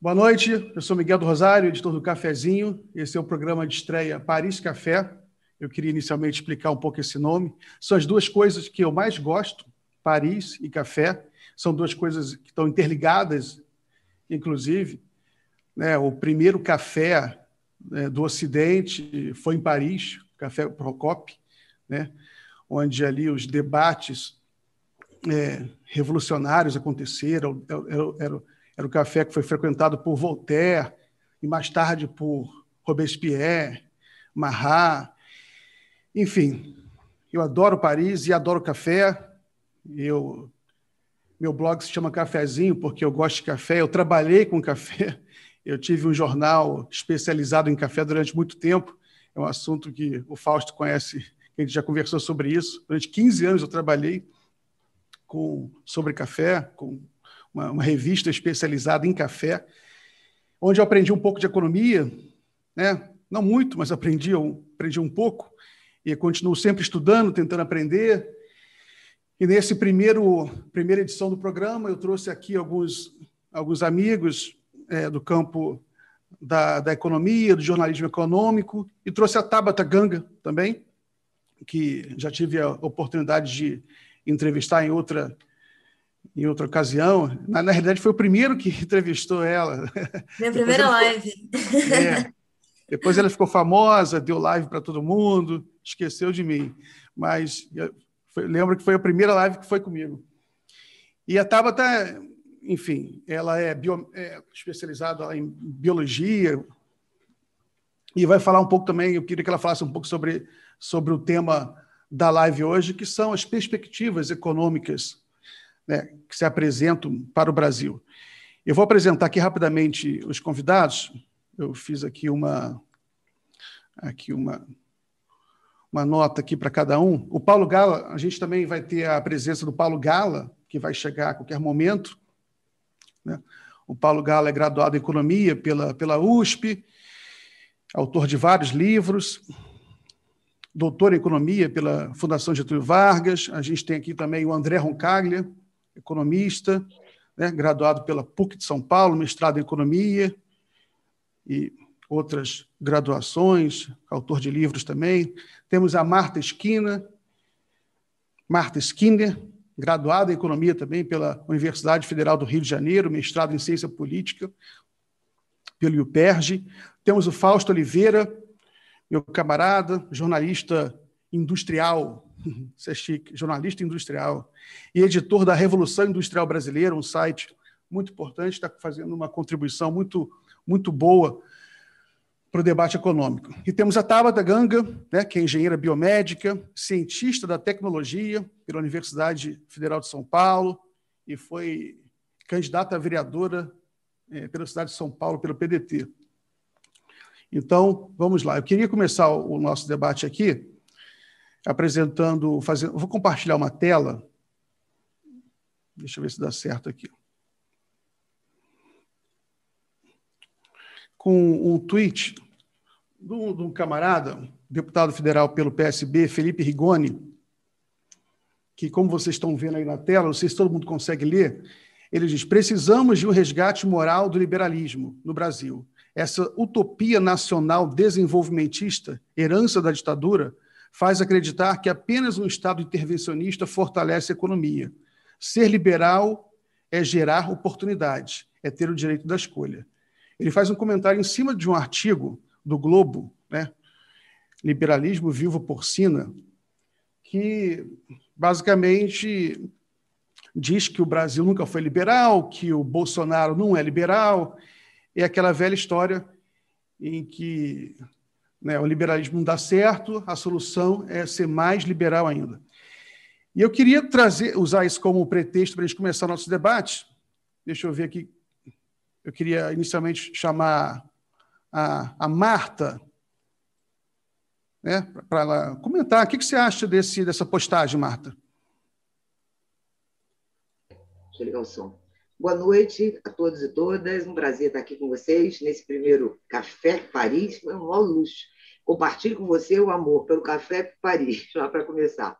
Boa noite, eu sou Miguel do Rosário, editor do Cafezinho. Esse é o programa de estreia Paris Café. Eu queria inicialmente explicar um pouco esse nome. São as duas coisas que eu mais gosto, Paris e café. São duas coisas que estão interligadas, inclusive. Né? O primeiro café né, do Ocidente foi em Paris, Café Procop, né? onde ali os debates é, revolucionários aconteceram. Era, era, era o café que foi frequentado por Voltaire e mais tarde por Robespierre, Marat. Enfim, eu adoro Paris e adoro café. Eu, meu blog se chama Cafezinho porque eu gosto de café. Eu trabalhei com café. Eu tive um jornal especializado em café durante muito tempo. É um assunto que o Fausto conhece, a gente já conversou sobre isso. Durante 15 anos eu trabalhei com, sobre café, com uma, uma, revista especializada em café, onde eu aprendi um pouco de economia, né? não muito, mas aprendi, aprendi um pouco, e continuo sempre estudando, tentando aprender. E nesse primeiro primeira edição do programa, eu trouxe aqui alguns, alguns amigos é, do campo da, da economia, do jornalismo econômico, e trouxe a Tabata Ganga também, que já tive a oportunidade de entrevistar em outra em outra ocasião. Na, na realidade, foi o primeiro que entrevistou ela. Minha primeira ficou, live. É, depois ela ficou famosa, deu live para todo mundo, esqueceu de mim. Mas foi, lembro que foi a primeira live que foi comigo. E a Tabata, enfim, ela é, bio, é especializada em biologia e vai falar um pouco também, eu queria que ela falasse um pouco sobre, sobre o tema da live hoje, que são as perspectivas econômicas né, que se apresentam para o Brasil. Eu vou apresentar aqui rapidamente os convidados. Eu fiz aqui uma aqui uma uma nota aqui para cada um. O Paulo Gala, a gente também vai ter a presença do Paulo Gala, que vai chegar a qualquer momento. Né? O Paulo Gala é graduado em Economia pela, pela USP, autor de vários livros, doutor em Economia pela Fundação Getúlio Vargas. A gente tem aqui também o André Roncaglia, economista, né, graduado pela PUC de São Paulo, mestrado em Economia e outras graduações, autor de livros também. Temos a Marta Esquina, Marta Skinner, graduada em Economia também pela Universidade Federal do Rio de Janeiro, mestrado em Ciência Política pelo IUPERJ. Temos o Fausto Oliveira, meu camarada, jornalista industrial, isso é chique, jornalista industrial e editor da Revolução Industrial Brasileira, um site muito importante, está fazendo uma contribuição muito, muito boa para o debate econômico. E temos a Tabata Ganga, né, que é engenheira biomédica, cientista da tecnologia pela Universidade Federal de São Paulo e foi candidata a vereadora é, pela cidade de São Paulo, pelo PDT. Então, vamos lá. Eu queria começar o nosso debate aqui apresentando, fazendo, vou compartilhar uma tela. Deixa eu ver se dá certo aqui. Com um tweet de um, camarada, deputado federal pelo PSB, Felipe Rigoni, que, como vocês estão vendo aí na tela, não sei se todo mundo consegue ler, ele diz: precisamos de um resgate moral do liberalismo no Brasil. Essa utopia nacional desenvolvimentista, herança da ditadura, faz acreditar que apenas um Estado intervencionista fortalece a economia. Ser liberal é gerar oportunidades, é ter o direito da escolha. Ele faz um comentário em cima de um artigo do Globo, né? Liberalismo Vivo Porcina, que basicamente diz que o Brasil nunca foi liberal, que o Bolsonaro não é liberal, é aquela velha história em que né, o liberalismo não dá certo, a solução é ser mais liberal ainda. E eu queria trazer, usar isso como pretexto para a gente começar o nosso debate. Deixa eu ver aqui. Eu queria inicialmente chamar a, a Marta né, para ela comentar. O que, que você acha desse, dessa postagem, Marta? Deixa eu ligar o som. Boa noite a todos e todas. Um prazer estar aqui com vocês nesse primeiro Café Paris. Foi um maior luxo. Compartilho com você o amor pelo Café Paris, lá para começar.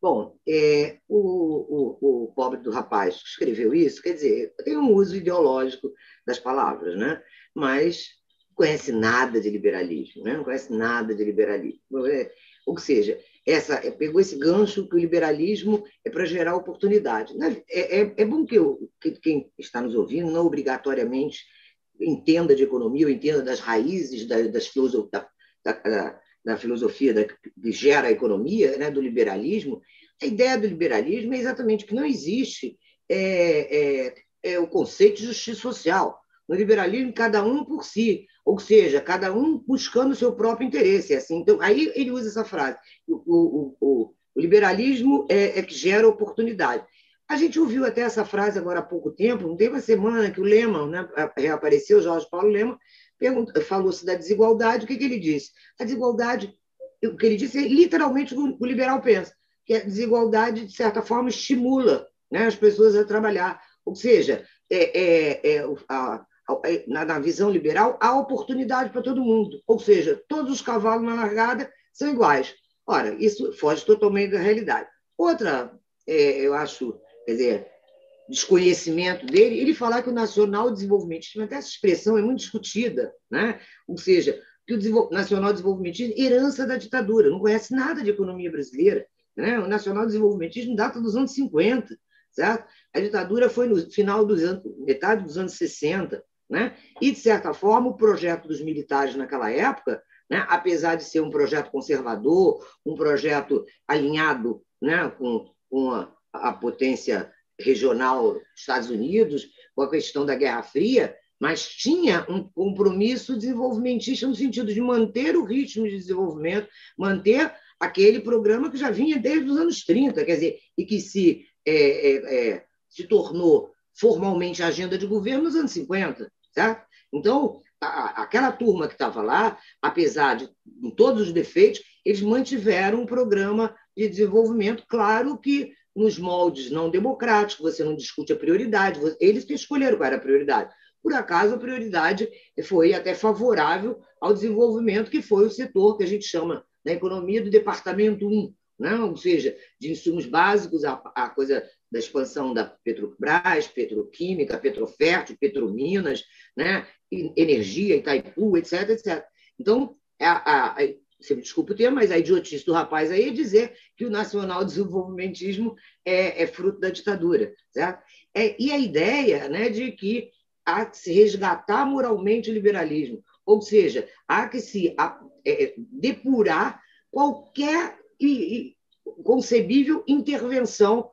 Bom, é, o, o, o, pobre do rapaz que escreveu isso, quer dizer, tem um uso ideológico das palavras, né? mas conhece nada de liberalismo, né? não conhece nada de liberalismo. É, ou seja, essa, é, pegou esse gancho que o liberalismo é para gerar oportunidade. É, é, é bom que, eu, que, quem está nos ouvindo não obrigatoriamente entenda de economia ou entenda das raízes da, das filosof, da, da, da filosofia da, que gera a economia, né, do liberalismo, a ideia do liberalismo é exatamente que não existe é, é, é o conceito de justiça social. No liberalismo, cada um por si, ou seja, cada um buscando o seu próprio interesse. Assim. Então, aí ele usa essa frase: o, o, o, o liberalismo é, é, que gera oportunidade. A gente ouviu até essa frase agora há pouco tempo, não teve uma semana que o Lehmann né, reapareceu, Jorge Paulo Lehmann, falou-se da desigualdade, o que, que ele disse? A desigualdade, o que ele disse é literalmente o, o liberal pensa, que a desigualdade, de certa forma, estimula né, as pessoas a trabalhar. Ou seja, é, é, é a, na, na visão liberal, há oportunidade para todo mundo. Ou seja, todos os cavalos na largada são iguais. Ora, isso foge totalmente da realidade. Outra, é, eu acho, quer dizer, desconhecimento dele, ele falar que o nacional desenvolvimentismo, até essa expressão é muito discutida, né? ou seja, que o nacional desenvolvimentismo é herança da ditadura, não conhece nada de economia brasileira. Né? O nacional desenvolvimentismo data dos anos 50, certo? A ditadura foi no final dos anos, metade dos anos 60, né? E, de certa forma, o projeto dos militares naquela época, né, apesar de ser um projeto conservador, um projeto alinhado né, com, com a, a potência regional dos Estados Unidos, com a questão da Guerra Fria, mas tinha um compromisso desenvolvimentista no sentido de manter o ritmo de desenvolvimento, manter aquele programa que já vinha desde os anos 30, quer dizer, e que se, é, é, é, se tornou formalmente agenda de governo nos anos 50. Certo? Então, a, aquela turma que estava lá, apesar de todos os defeitos, eles mantiveram um programa de desenvolvimento, claro que nos moldes não democráticos, você não discute a prioridade, eles que escolheram qual era a prioridade. Por acaso, a prioridade foi até favorável ao desenvolvimento, que foi o setor que a gente chama na economia do departamento 1, né? ou seja, de insumos básicos, a, a coisa da expansão da Petrobras, Petroquímica, Petrofértil, Petrominas, né? energia, Itaipu, etc, etc. Então, a, a, você me desculpa o termo, mas a idiotice do rapaz aí é dizer que o nacional desenvolvimentismo é, é fruto da ditadura. Certo? É, e a ideia né, de que há que se resgatar moralmente o liberalismo, ou seja, há que se a, é, depurar qualquer e, e concebível intervenção é,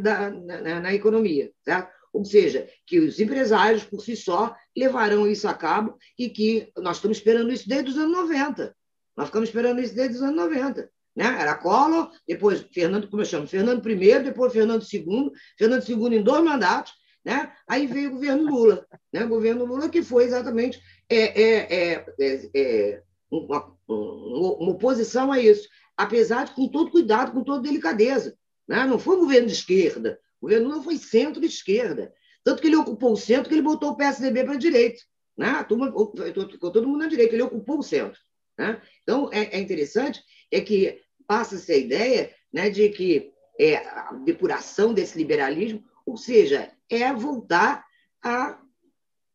da, na, na, economia. Certo? Ou seja, que os empresários, por si só, levarão isso a cabo e que nós estamos esperando isso desde os anos 90. Nós ficamos esperando isso desde os anos 90. Né? Era Collor, depois Fernando, como eu chamo, Fernando I, depois Fernando II, Fernando II em dois mandatos, né? aí veio o governo Lula. Né? O governo Lula que foi exatamente é, é, é, é, é uma, uma oposição a isso, apesar de com todo cuidado, com toda delicadeza. Né? Não foi um governo de esquerda, o governo Lula foi centro-esquerda. Tanto que ele ocupou o centro que ele botou o PSDB para a direita. Né? Turma, ficou todo mundo na direita, ele ocupou o centro. Né? Então, é, é, interessante é que passa-se a ideia né, de que é, a depuração desse liberalismo, ou seja, é voltar a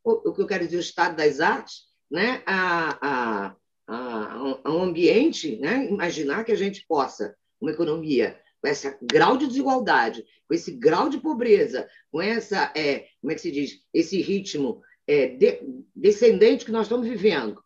o, que eu quero dizer, o estado das artes, né, a, a, a, a um ambiente, né, imaginar que a gente possa, uma economia com esse grau de desigualdade, com esse grau de pobreza, com essa, é, como é que se diz, esse ritmo é, de, descendente que nós estamos vivendo,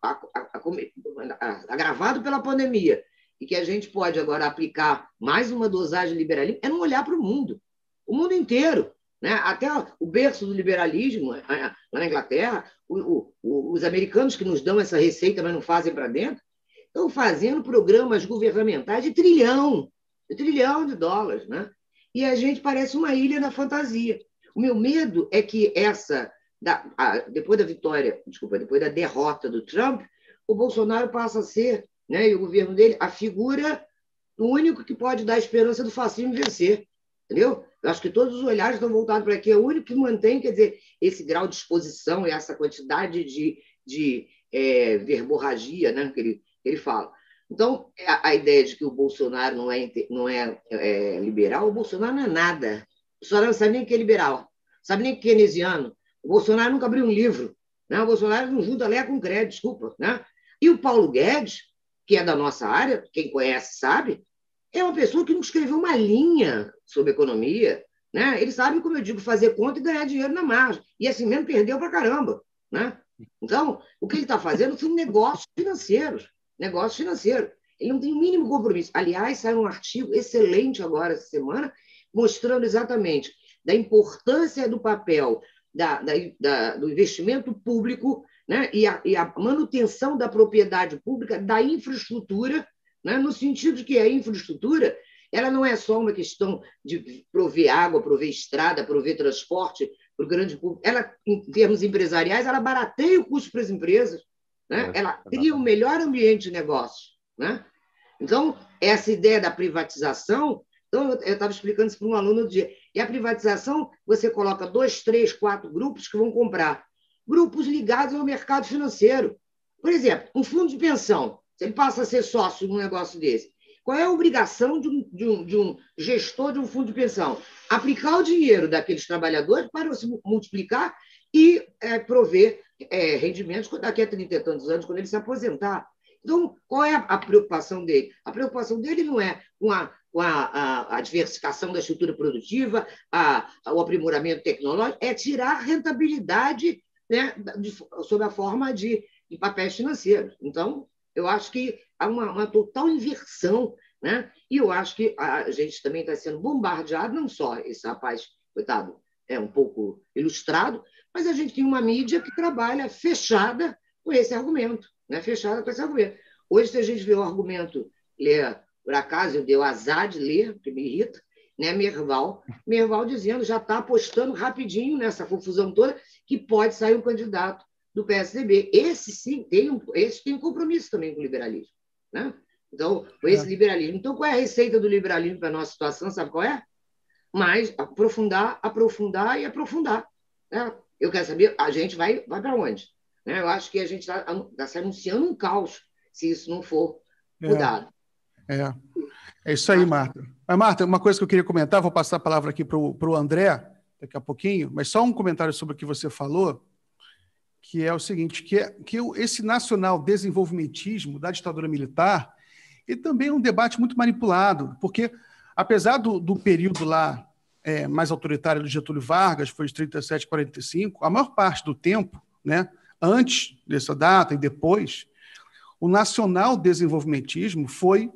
agravado pela pandemia, e que a gente pode agora aplicar mais uma dosagem liberalismo, é não olhar para o mundo, o mundo inteiro. Né? Até o berço do liberalismo, lá na Inglaterra, o, o, os americanos que nos dão essa receita, mas não fazem para dentro, estão fazendo programas governamentais de trilhão, trilhão de dólares, né? E a gente parece uma ilha na fantasia. O meu medo é que essa, da, a, depois da vitória, desculpa, depois da derrota do Trump, o Bolsonaro passa a ser, né, e o governo dele, a figura o único que pode dar esperança do fascismo vencer, entendeu? Eu acho que todos os olhares estão voltados para aqui. É o único que mantém, quer dizer, esse grau de exposição e essa quantidade de, de é, verborragia né, que, ele, que ele fala. Então, a, a, ideia de que o Bolsonaro não é, não é, é, liberal, o Bolsonaro não é nada. O Bolsonaro não sabe nem o que é liberal, sabe nem o que é keynesiano. O Bolsonaro nunca abriu um livro. Né? O Bolsonaro não junta lé com crédito, desculpa. Né? E o Paulo Guedes, que é da nossa área, quem conhece sabe, é uma pessoa que não escreveu uma linha sobre economia. Né? Ele sabe, como eu digo, fazer conta e ganhar dinheiro na margem. E assim mesmo perdeu para caramba. Né? Então, o que ele está fazendo são negócios financeiros negócio financeiro. Ele não tem o mínimo compromisso. Aliás, saiu um artigo excelente agora, essa semana, mostrando exatamente da importância do papel da, da, da, do investimento público né, e, a, e, a, manutenção da propriedade pública da infraestrutura, né, no sentido de que a infraestrutura ela não é só uma questão de prover água, prover estrada, prover transporte para o grande público. Ela, em termos empresariais, ela barateia o custo para as empresas. Né? É, Ela cria um melhor ambiente de negócio. Né? Então, essa ideia da privatização, então eu estava explicando isso para um aluno do dia. E a privatização, você coloca dois, três, quatro grupos que vão comprar. Grupos ligados ao mercado financeiro. Por exemplo, um fundo de pensão, se ele passa a ser sócio de um negócio desse, qual é a obrigação de um, de um, de um gestor de um fundo de pensão? Aplicar o dinheiro daqueles trabalhadores para se multiplicar e é, prover é, rendimentos daqui a 30 e tantos anos, quando ele se aposentar. Então, qual é a preocupação dele? A preocupação dele não é com a, com a, a, a diversificação da estrutura produtiva, a, o aprimoramento tecnológico, é tirar rentabilidade né, de, sob a forma de, de papéis financeiros. Então, eu acho que há uma, uma total inversão, né? e eu acho que a gente também está sendo bombardeado, não só esse rapaz, coitado, é um pouco ilustrado, mas a gente tem uma mídia que trabalha fechada com esse argumento, né? fechada com esse argumento. Hoje, se a gente vê o argumento, ler, por acaso eu dei o azar de ler, que me irrita, né? Merval, Merval dizendo, já está apostando rapidinho nessa confusão toda, que pode sair um candidato do PSDB. Esse sim tem um, esse tem um compromisso também com o liberalismo. Né? Então, com esse é. liberalismo. Então, qual é a receita do liberalismo para a nossa situação? Sabe qual é? Mas aprofundar, aprofundar e aprofundar. Né? Eu quero saber, a gente vai, vai para onde? Né? Eu acho que a gente está tá se anunciando um caos se isso não for é. mudado. É, é. é isso aí, Marta. Mas, Marta, uma coisa que eu queria comentar, vou passar a palavra aqui para o André daqui a pouquinho, mas só um comentário sobre o que você falou, que é o seguinte, que, é, que esse nacional desenvolvimentismo da ditadura militar, e também é um debate muito manipulado, porque apesar do, do período lá é, mais autoritária do Getúlio Vargas, foi de 37 a 45, a maior parte do tempo, né, antes dessa data e depois, o nacional desenvolvimentismo foi,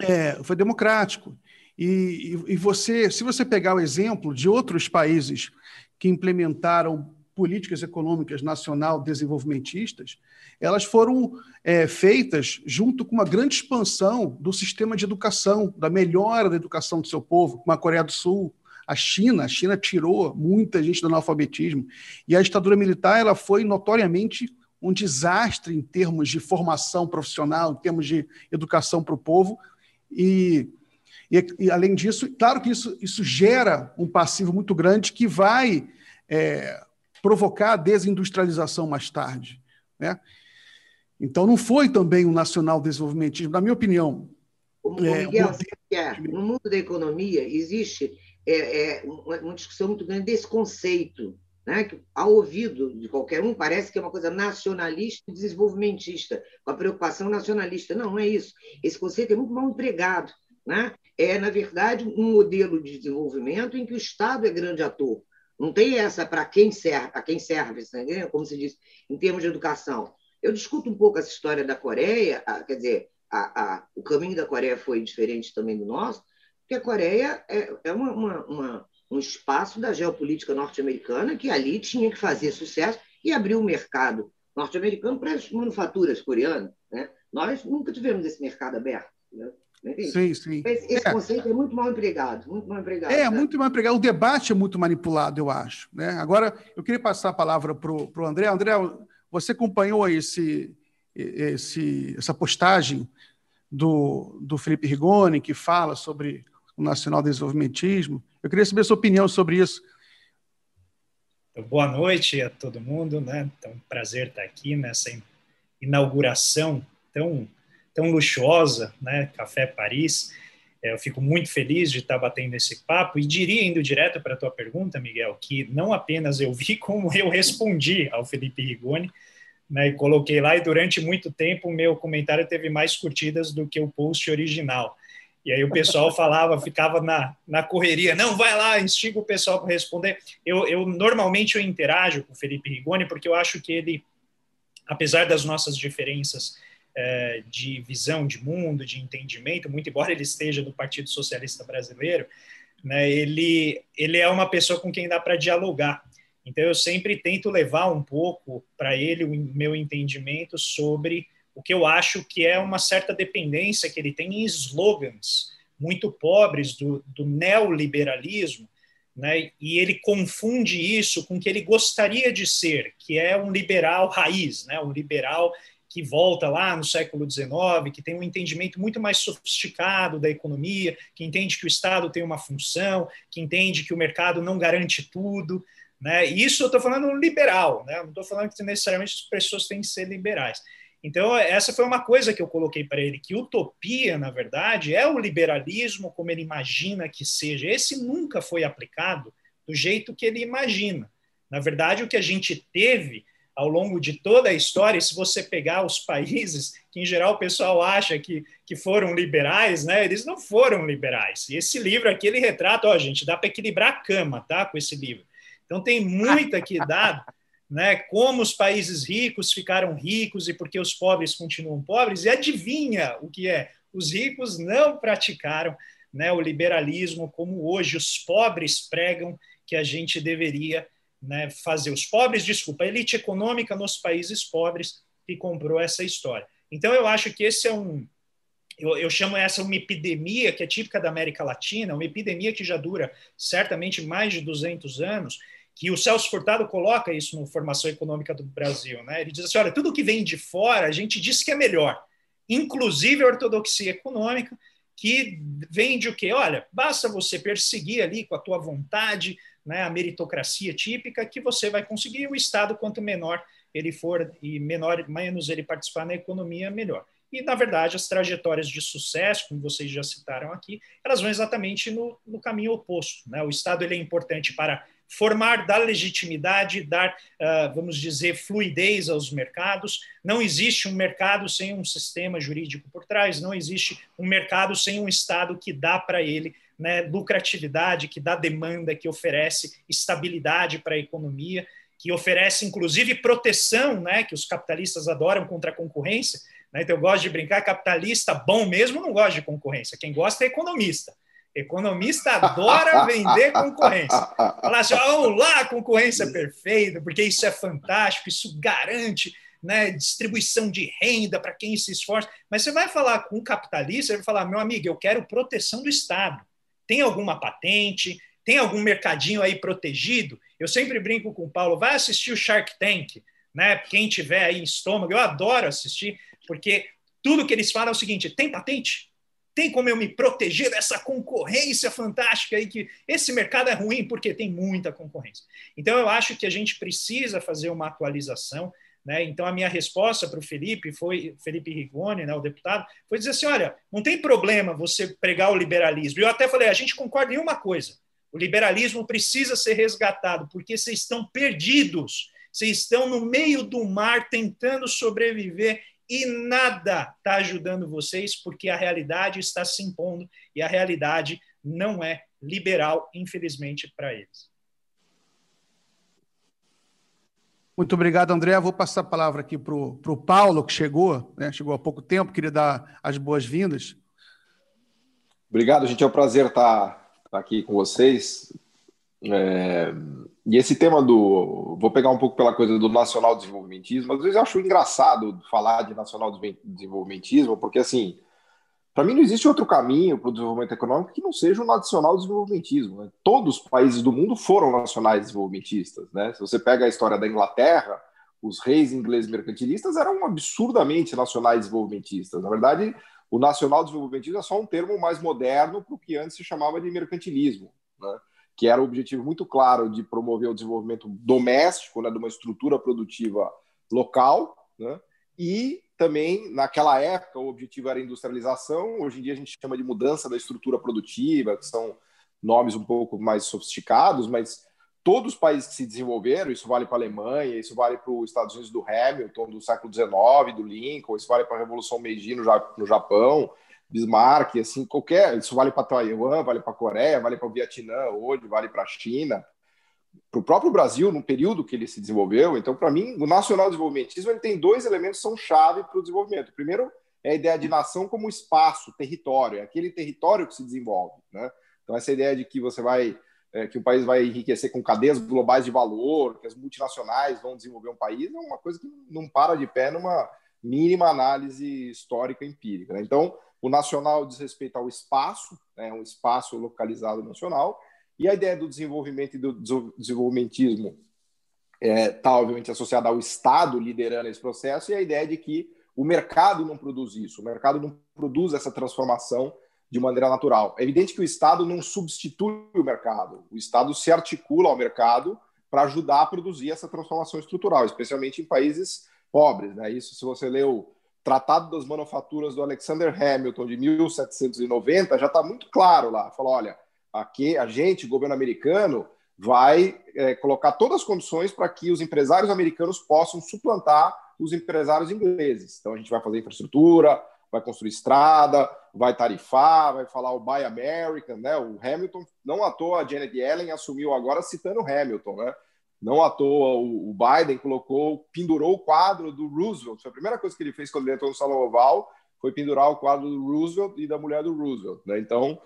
é, foi democrático. E, e, você, se você pegar o exemplo de outros países que implementaram políticas econômicas nacional desenvolvimentistas, elas foram é, feitas junto com uma grande expansão do sistema de educação, da melhora da educação do seu povo, como a Coreia do Sul, a China. A China tirou muita gente do analfabetismo. E a ditadura militar ela foi notoriamente um desastre em termos de formação profissional, em termos de educação para o povo. E, e, e, além disso, claro que isso, isso gera um passivo muito grande que vai é, provocar a desindustrialização mais tarde. Né? Então, não foi também um nacional desenvolvimentismo, na minha opinião. é, Miguel, é, no mundo da economia existe é, é, uma, uma, discussão muito grande desse conceito, né? que, ao ouvido de qualquer um, parece que é uma coisa nacionalista e desenvolvimentista, com a preocupação nacionalista. Não, não é isso. Esse conceito é muito mal empregado. Né? É, na verdade, um modelo de desenvolvimento em que o Estado é grande ator. Não tem essa para quem serve, a quem serve, né? como se diz, em termos de educação. Eu discuto um pouco essa história da Coreia, quer dizer, a, a, o caminho da Coreia foi diferente também do nosso, porque a Coreia é, é uma, uma, uma, um espaço da geopolítica norte-americana que ali tinha que fazer sucesso e abrir o mercado norte-americano para as manufaturas coreanas. Né? Nós nunca tivemos esse mercado aberto. Né? Sim, sim. Esse, esse é. conceito é muito mal empregado, muito mal empregado. É, né? muito mal empregado. O debate é muito manipulado, eu acho. Né? Agora, eu queria passar a palavra para o André. André, você acompanhou esse, esse, essa postagem do, do Felipe Rigoni, que fala sobre o nacional desenvolvimentismo. Eu queria saber a sua opinião sobre isso. Então, boa noite a todo mundo, né? Então, prazer estar aqui nessa inauguração tão tão luxuosa, né, Café Paris. É, eu fico muito feliz de estar batendo esse papo e diria, indo direto para a tua pergunta, Miguel, que não apenas eu vi, como eu respondi ao Felipe Rigoni, né, e coloquei lá, e durante muito tempo o meu comentário teve mais curtidas do que o post original. E aí o pessoal falava, ficava na, na correria, não, vai lá, instiga o pessoal para responder. Eu, eu normalmente eu interajo com o Felipe Rigoni porque eu acho que ele, apesar das nossas diferenças é, de visão de mundo, de entendimento, muito embora ele esteja do Partido Socialista Brasileiro, né, ele, ele é uma pessoa com quem dá para dialogar. Então eu sempre tento levar um pouco para ele o meu entendimento sobre o que eu acho que é uma certa dependência que ele tem em slogans muito pobres do, do neoliberalismo, né? e ele confunde isso com o que ele gostaria de ser, que é um liberal raiz, né? um liberal que volta lá no século XIX, que tem um entendimento muito mais sofisticado da economia, que entende que o Estado tem uma função, que entende que o mercado não garante tudo. Né? Isso eu estou falando liberal, né? não estou falando que necessariamente as pessoas têm que ser liberais. Então, essa foi uma coisa que eu coloquei para ele, que utopia, na verdade, é o liberalismo como ele imagina que seja. Esse nunca foi aplicado do jeito que ele imagina. Na verdade, o que a gente teve ao longo de toda a história, se você pegar os países que, em geral, o pessoal acha que, que foram liberais, né, eles não foram liberais. E esse livro aqui, ele retrata, ó, gente, dá para equilibrar a cama, tá, com esse livro. Então, tem muita que dá né, como os países ricos ficaram ricos e porque os pobres continuam pobres, e adivinha o que é? Os ricos não praticaram né, o liberalismo como hoje os pobres pregam que a gente deveria né, fazer. Os pobres, desculpa, a elite econômica nos países pobres que comprou essa história. Então, eu acho que esse é um. Eu, eu chamo essa uma epidemia que é típica da América Latina, uma epidemia que já dura certamente mais de 200 anos que o Celso Furtado coloca isso no Formação Econômica do Brasil. Né? Ele diz assim: olha, tudo que vem de fora a gente diz que é melhor, inclusive a ortodoxia econômica, que vende o quê? Olha, basta você perseguir ali com a tua vontade né, a meritocracia típica, que você vai conseguir. O Estado, quanto menor ele for e menor, menos ele participar na economia, melhor. E, na verdade, as trajetórias de sucesso, como vocês já citaram aqui, elas vão exatamente no, no caminho oposto. Né? O Estado ele é importante para formar, dar legitimidade, dar, uh, vamos dizer, fluidez aos mercados. Não existe um mercado sem um sistema jurídico por trás, não existe um mercado sem um Estado que dá para ele né, lucratividade, que dá demanda, que oferece estabilidade para a economia, que oferece, inclusive, proteção, né, que os capitalistas adoram contra a concorrência. Né? Então, eu gosto de brincar, capitalista bom mesmo não gosta de concorrência, quem gosta é economista. Economista adora vender concorrência. Falar assim, vamos lá, concorrência perfeita, porque isso é fantástico, isso garante né, distribuição de renda para quem se esforça. Mas você vai falar com um capitalista, ele vai falar, meu amigo, eu quero proteção do Estado. Tem alguma patente? Tem algum mercadinho aí protegido? Eu sempre brinco com o Paulo, vai assistir o Shark Tank, né? Quem tiver aí estômago, eu adoro assistir, porque tudo que eles falam é o seguinte: tem patente? Tem como eu me proteger dessa concorrência fantástica aí que esse mercado é ruim porque tem muita concorrência. Então eu acho que a gente precisa fazer uma atualização. Né? Então a minha resposta para o Felipe foi Felipe Rigoni, né, o deputado, foi dizer assim: olha, não tem problema você pregar o liberalismo. Eu até falei, a gente concorda em uma coisa: o liberalismo precisa ser resgatado porque vocês estão perdidos. Vocês estão no meio do mar tentando sobreviver e nada está ajudando vocês porque a realidade está se impondo e a realidade não é liberal, infelizmente, para eles. Muito obrigado, André. Vou passar a palavra aqui para o Paulo, que chegou, né? chegou há pouco tempo, queria dar as boas-vindas. Obrigado, gente. É um prazer estar, estar aqui com vocês. É, e esse tema do. Vou pegar um pouco pela coisa do nacional desenvolvimentismo. Às vezes eu acho engraçado falar de nacional desenvolvimentismo, porque, assim, para mim não existe outro caminho para o desenvolvimento econômico que não seja o nacional desenvolvimentismo. Né? Todos os países do mundo foram nacionais desenvolvimentistas. Né? Se você pega a história da Inglaterra, os reis ingleses mercantilistas eram absurdamente nacionais desenvolvimentistas. Na verdade, o nacional desenvolvimentismo é só um termo mais moderno para o que antes se chamava de mercantilismo. Né? que era o objetivo muito claro de promover o desenvolvimento doméstico, né, de uma estrutura produtiva local, né, e também, naquela época, o objetivo era industrialização, hoje em dia a gente chama de mudança da estrutura produtiva, que são nomes um pouco mais sofisticados, mas todos os países que se desenvolveram, isso vale para a Alemanha, isso vale para os Estados Unidos do Hamilton, do século XIX, do Lincoln, isso vale para a Revolução Meiji no Japão, Bismarck, assim, qualquer, isso vale para Taiwan, vale para a Coreia, vale para o Vietnã hoje, vale para a China, para o próprio Brasil, no período que ele se desenvolveu. Então, para mim, o nacional desenvolvimentismo ele tem dois elementos que são chave para o desenvolvimento. Primeiro é a ideia de nação como espaço, território, é aquele território que se desenvolve. Né? Então, essa ideia de que você vai, é, que o país vai enriquecer com cadeias globais de valor, que as multinacionais vão desenvolver um país, é uma coisa que não para de pé numa mínima análise histórica empírica. Né? Então, o nacional diz respeito ao espaço, né, um espaço localizado nacional, e a ideia do desenvolvimento e do desenvolvimentismo está, é, tá, obviamente, associada ao Estado liderando esse processo, e a ideia de que o mercado não produz isso, o mercado não produz essa transformação de maneira natural. É evidente que o Estado não substitui o mercado, o Estado se articula ao mercado para ajudar a produzir essa transformação estrutural, especialmente em países pobres. Né? Isso, se você leu o Tratado das Manufaturas do Alexander Hamilton de 1790, já está muito claro lá. Falou, olha, aqui a gente, governo americano, vai é, colocar todas as condições para que os empresários americanos possam suplantar os empresários ingleses. Então a gente vai fazer infraestrutura, vai construir estrada, vai tarifar, vai falar o Buy American, né? O Hamilton, não à toa a Janet Yellen assumiu agora citando Hamilton, né? Não à toa o Biden colocou, pendurou o quadro do Roosevelt. Foi a primeira coisa que ele fez quando ele entrou no Salão Oval, foi pendurar o quadro do Roosevelt e da mulher do Roosevelt, né? Então,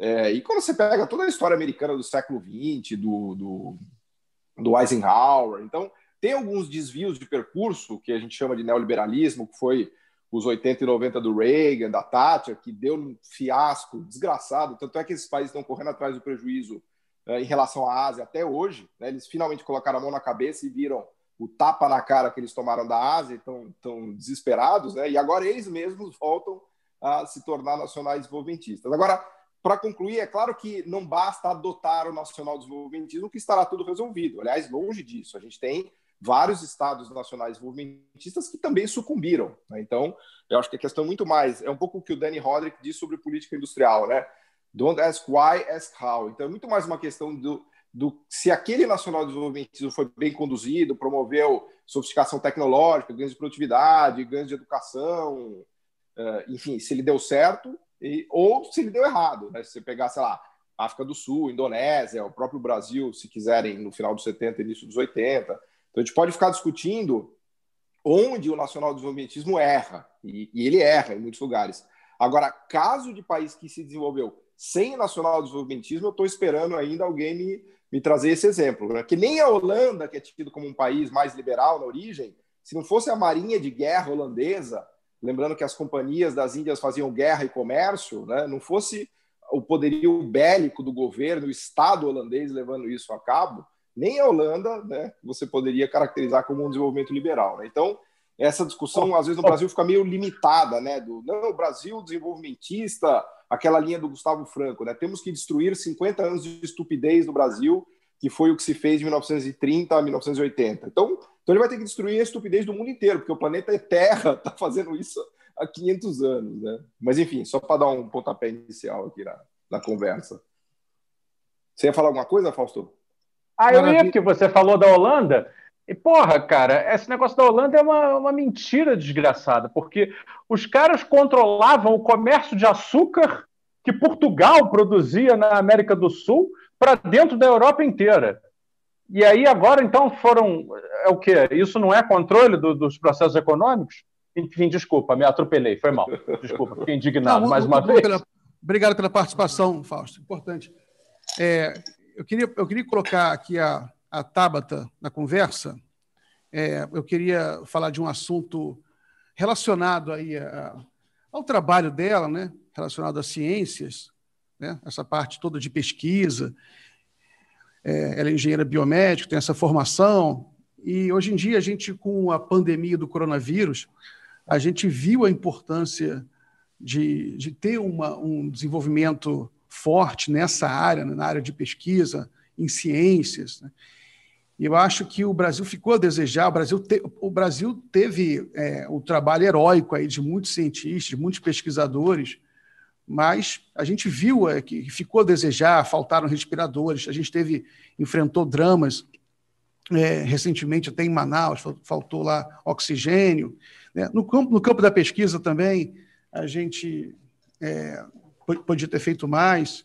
é, e quando você pega toda a história americana do século XX, do, do, do Eisenhower, então tem alguns desvios de percurso que a gente chama de neoliberalismo, que foi os 80 e 90 do Reagan, da Thatcher, que deu um fiasco desgraçado. Tanto é que esses países estão correndo atrás do prejuízo é, em relação à Ásia até hoje. Né? Eles finalmente colocaram a mão na cabeça e viram o tapa na cara que eles tomaram da Ásia, estão tão desesperados, né? e agora eles mesmos voltam a se tornar nacionais desenvolvimentistas. Agora, para concluir, é claro que não basta adotar o nacional desenvolvimentismo que estará tudo resolvido. Aliás, longe disso. A gente tem vários estados nacionais desenvolvimentistas que também sucumbiram. Né? Então, eu acho que a questão é muito mais é um pouco o que o Danny Roderick diz sobre política industrial, né? Don't ask why, ask how. Então, é muito mais uma questão do, do se aquele nacional desenvolvimentismo foi bem conduzido, promoveu sofisticação tecnológica, ganhos de produtividade, ganhos de educação, uh, enfim, se ele deu certo e, ou se ele deu errado. Né? Se você pegar, sei lá, África do Sul, Indonésia, o próprio Brasil, se quiserem, no final dos 70, início dos 80. Então, a gente pode ficar discutindo onde o nacional desenvolvimentismo erra, e, e ele erra em muitos lugares. Agora, caso de país que se desenvolveu sem nacional desenvolvimentismo, eu estou esperando ainda alguém me, me trazer esse exemplo. Né? Que nem a Holanda, que é tido como um país mais liberal na origem, se não fosse a marinha de guerra holandesa, lembrando que as companhias das Índias faziam guerra e comércio, né? não fosse o poderio bélico do governo, o Estado holandês levando isso a cabo, nem a Holanda né, você poderia caracterizar como um desenvolvimento liberal. Né? Então, essa discussão, às vezes, no Brasil fica meio limitada, né? Do não, Brasil desenvolvimentista, aquela linha do Gustavo Franco, né? Temos que destruir 50 anos de estupidez no Brasil, que foi o que se fez de 1930 a 1980. Então, então ele vai ter que destruir a estupidez do mundo inteiro, porque o planeta Terra está fazendo isso há 500 anos, né? Mas enfim, só para dar um pontapé inicial aqui na, na conversa. Você ia falar alguma coisa, Fausto? Ah, eu ia, porque você falou da Holanda. E, porra, cara, esse negócio da Holanda é uma, uma mentira desgraçada, porque os caras controlavam o comércio de açúcar que Portugal produzia na América do Sul para dentro da Europa inteira. E aí agora, então, foram. É o quê? Isso não é controle do, dos processos econômicos? Enfim, desculpa, me atropelei, foi mal. Desculpa, fiquei indignado não, mais uma vez. Pela, obrigado pela participação, Fausto. Importante. É, eu, queria, eu queria colocar aqui a, a Tabata na conversa. É, eu queria falar de um assunto relacionado aí a, ao trabalho dela, né? relacionado às ciências, né? essa parte toda de pesquisa é, ela é engenheira biomédica, tem essa formação, e hoje em dia a gente, com a pandemia do coronavírus, a gente viu a importância de, de ter uma, um desenvolvimento forte nessa área, né, na área de pesquisa, em ciências. Né? Eu acho que o Brasil ficou a desejar. O Brasil, te, o Brasil teve é, o trabalho heróico aí de muitos cientistas, de muitos pesquisadores, mas a gente viu é, que ficou a desejar, faltaram respiradores, a gente teve enfrentou dramas é, recentemente até em Manaus, faltou lá oxigênio. Né? No, campo, no campo da pesquisa também, a gente é, podia ter feito mais.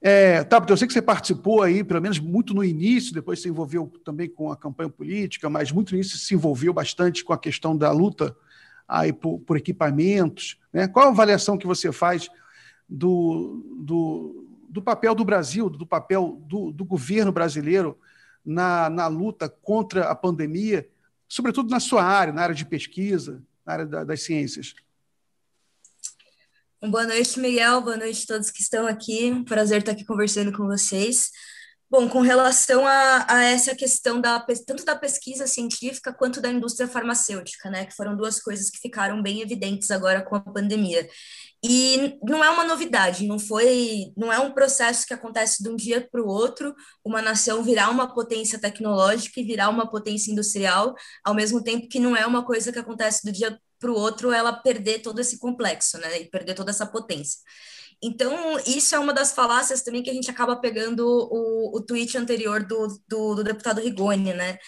É, tá, eu sei que você participou aí, pelo menos muito no início, depois se envolveu também com a campanha política, mas muito no início se envolveu bastante com a questão da luta aí por, por equipamentos. Né? Qual a avaliação que você faz do, do, do papel do Brasil, do papel do, do governo brasileiro na, na luta contra a pandemia, sobretudo na sua área, na área de pesquisa, na área da, das ciências? Boa noite, Miguel. Boa noite a todos que estão aqui. Prazer estar aqui conversando com vocês. Bom, com relação a, a, essa questão da tanto da pesquisa científica quanto da indústria farmacêutica, né, que foram duas coisas que ficaram bem evidentes agora com a pandemia. E não é uma novidade, não foi, não é um processo que acontece de um dia para o outro, uma nação virar uma potência tecnológica e virar uma potência industrial, ao mesmo tempo que não é uma coisa que acontece do dia para o outro ela perder todo esse complexo, né, e perder toda essa potência. Então, isso é uma das falácias também que a gente acaba pegando o, o tweet anterior do, do, do deputado Rigoni, né?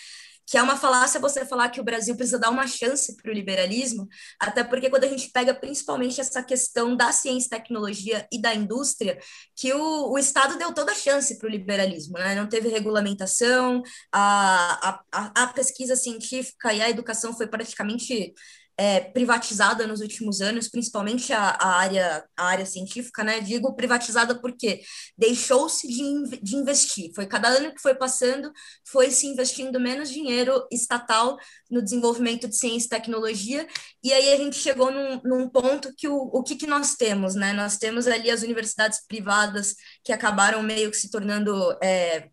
que é uma falácia você falar que o Brasil precisa dar uma chance para o liberalismo, até porque quando a gente pega principalmente essa questão da ciência tecnologia e da indústria, que o, o Estado deu toda a chance para o liberalismo, né? não teve regulamentação, a, a, a pesquisa científica e a educação foi praticamente é, privatizada nos últimos anos, principalmente a, a, área, a área científica, né? Digo privatizada porque deixou-se de, de investir. Foi cada ano que foi passando, foi se investindo menos dinheiro estatal no desenvolvimento de ciência e tecnologia, e aí a gente chegou num, num ponto que o, o que, que nós temos, né? Nós temos ali as universidades privadas que acabaram meio que se tornando é,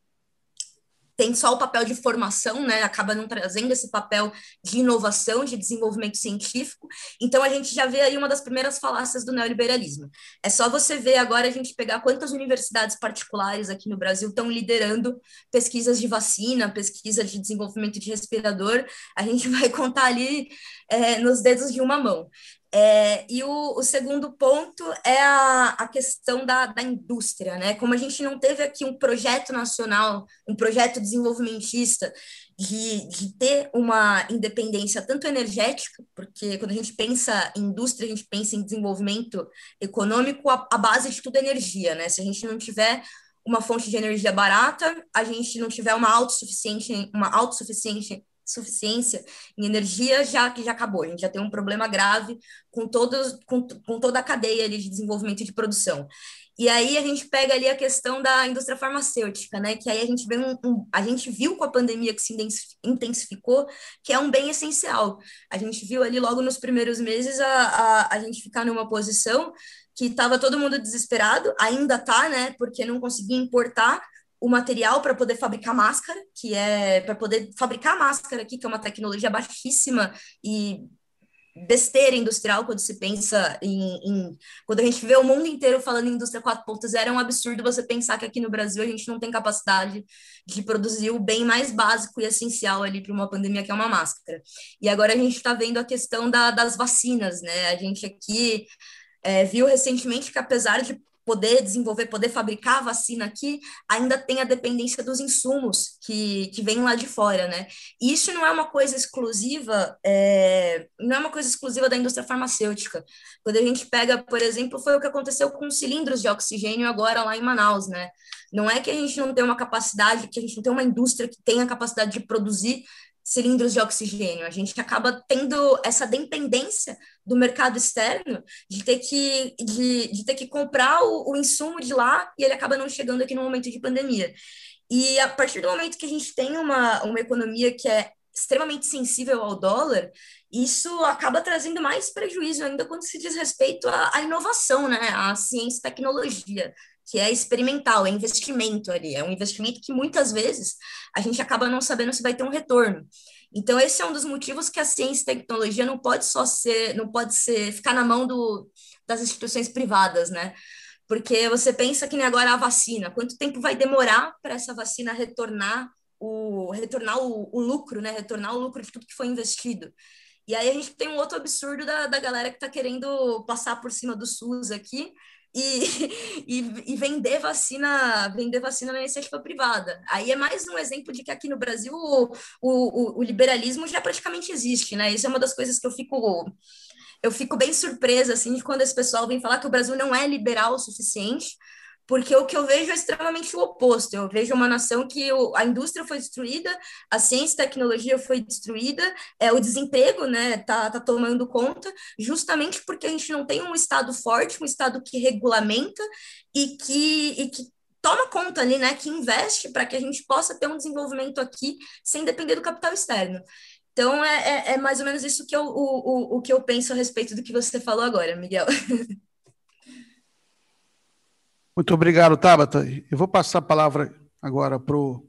tem só o papel de formação, né? Acaba não trazendo esse papel de inovação, de desenvolvimento científico. Então a gente já vê aí uma das primeiras falácias do neoliberalismo. É só você ver agora a gente pegar quantas universidades particulares aqui no Brasil estão liderando pesquisas de vacina, pesquisa de desenvolvimento de respirador. A gente vai contar ali é, nos dedos de uma mão. É, e o, o, segundo ponto é a, a questão da, da, indústria, né? Como a gente não teve aqui um projeto nacional, um projeto desenvolvimentista de, de ter uma independência tanto energética, porque quando a gente pensa em indústria, a gente pensa em desenvolvimento econômico, a, a base de tudo é energia, né? Se a gente não tiver uma fonte de energia barata, a gente não tiver uma autossuficiente, uma autossuficiente suficiência em energia já que já acabou. A gente já tem um problema grave com, todos, com, com toda a cadeia de desenvolvimento de produção. E aí a gente pega ali a questão da indústria farmacêutica, né? Que aí a gente vê um, um, a gente viu com a pandemia que se intensificou, que é um bem essencial. A gente viu ali logo nos primeiros meses a, a, a gente ficar numa posição que estava todo mundo desesperado, ainda tá, né? Porque não conseguia importar o material para poder fabricar máscara, que é para poder fabricar máscara aqui, que é uma tecnologia baixíssima e besteira industrial quando se pensa em, em, quando a gente vê o mundo inteiro falando em indústria 4.0 é um absurdo você pensar que aqui no Brasil a gente não tem capacidade de produzir o bem mais básico e essencial ali para uma pandemia que é uma máscara. E agora a gente está vendo a questão da, das vacinas né? A gente aqui é, viu recentemente que apesar de poder desenvolver, poder fabricar a vacina aqui, ainda tem a dependência dos insumos que, que vêm lá de fora, né? E isso não é uma coisa exclusiva, é, não é uma coisa exclusiva da indústria farmacêutica. Quando a gente pega, por exemplo, foi o que aconteceu com os cilindros de oxigênio agora lá em Manaus, né? Não é que a gente não tem uma capacidade, que a gente não tem uma indústria que tenha a capacidade de produzir cilindros de oxigênio. A gente acaba tendo essa dependência do mercado externo de ter que, de, de ter que comprar o, o insumo de lá e ele acaba não chegando aqui no momento de pandemia. E a partir do momento que a gente tem uma, uma economia que é extremamente sensível ao dólar, isso acaba trazendo mais prejuízo ainda quando se diz respeito à, à inovação, né, à ciência e tecnologia que é experimental, é investimento ali, é um investimento que muitas vezes a gente acaba não sabendo se vai ter um retorno. Então esse é um dos motivos que a ciência e tecnologia não pode só ser, não pode ser ficar na mão do, das instituições privadas, né? Porque você pensa que nem agora a vacina, quanto tempo vai demorar para essa vacina retornar o retornar o, o, lucro, né? Retornar o lucro de tudo que foi investido. E aí a gente tem um outro absurdo da, da galera que está querendo passar por cima do SUS aqui e, e, e, vender vacina, vender vacina na iniciativa privada. Aí é mais um exemplo de que aqui no Brasil o, o, o liberalismo já praticamente existe, né? Isso é uma das coisas que eu fico eu fico bem surpresa assim de quando esse pessoal vem falar que o Brasil não é liberal o suficiente, porque o que eu vejo é extremamente o oposto. Eu vejo uma nação que o, a indústria foi destruída, a ciência e tecnologia foi destruída, é, o desemprego né, tá, tá tomando conta, justamente porque a gente não tem um Estado forte, um Estado que regulamenta e que, e que toma conta ali, né, que investe para que a gente possa ter um desenvolvimento aqui sem depender do capital externo. Então, é, é, é mais ou menos isso que eu, o, o, o que eu penso a respeito do que você falou agora, Miguel. Muito obrigado, Tabata. Eu vou passar a palavra agora para o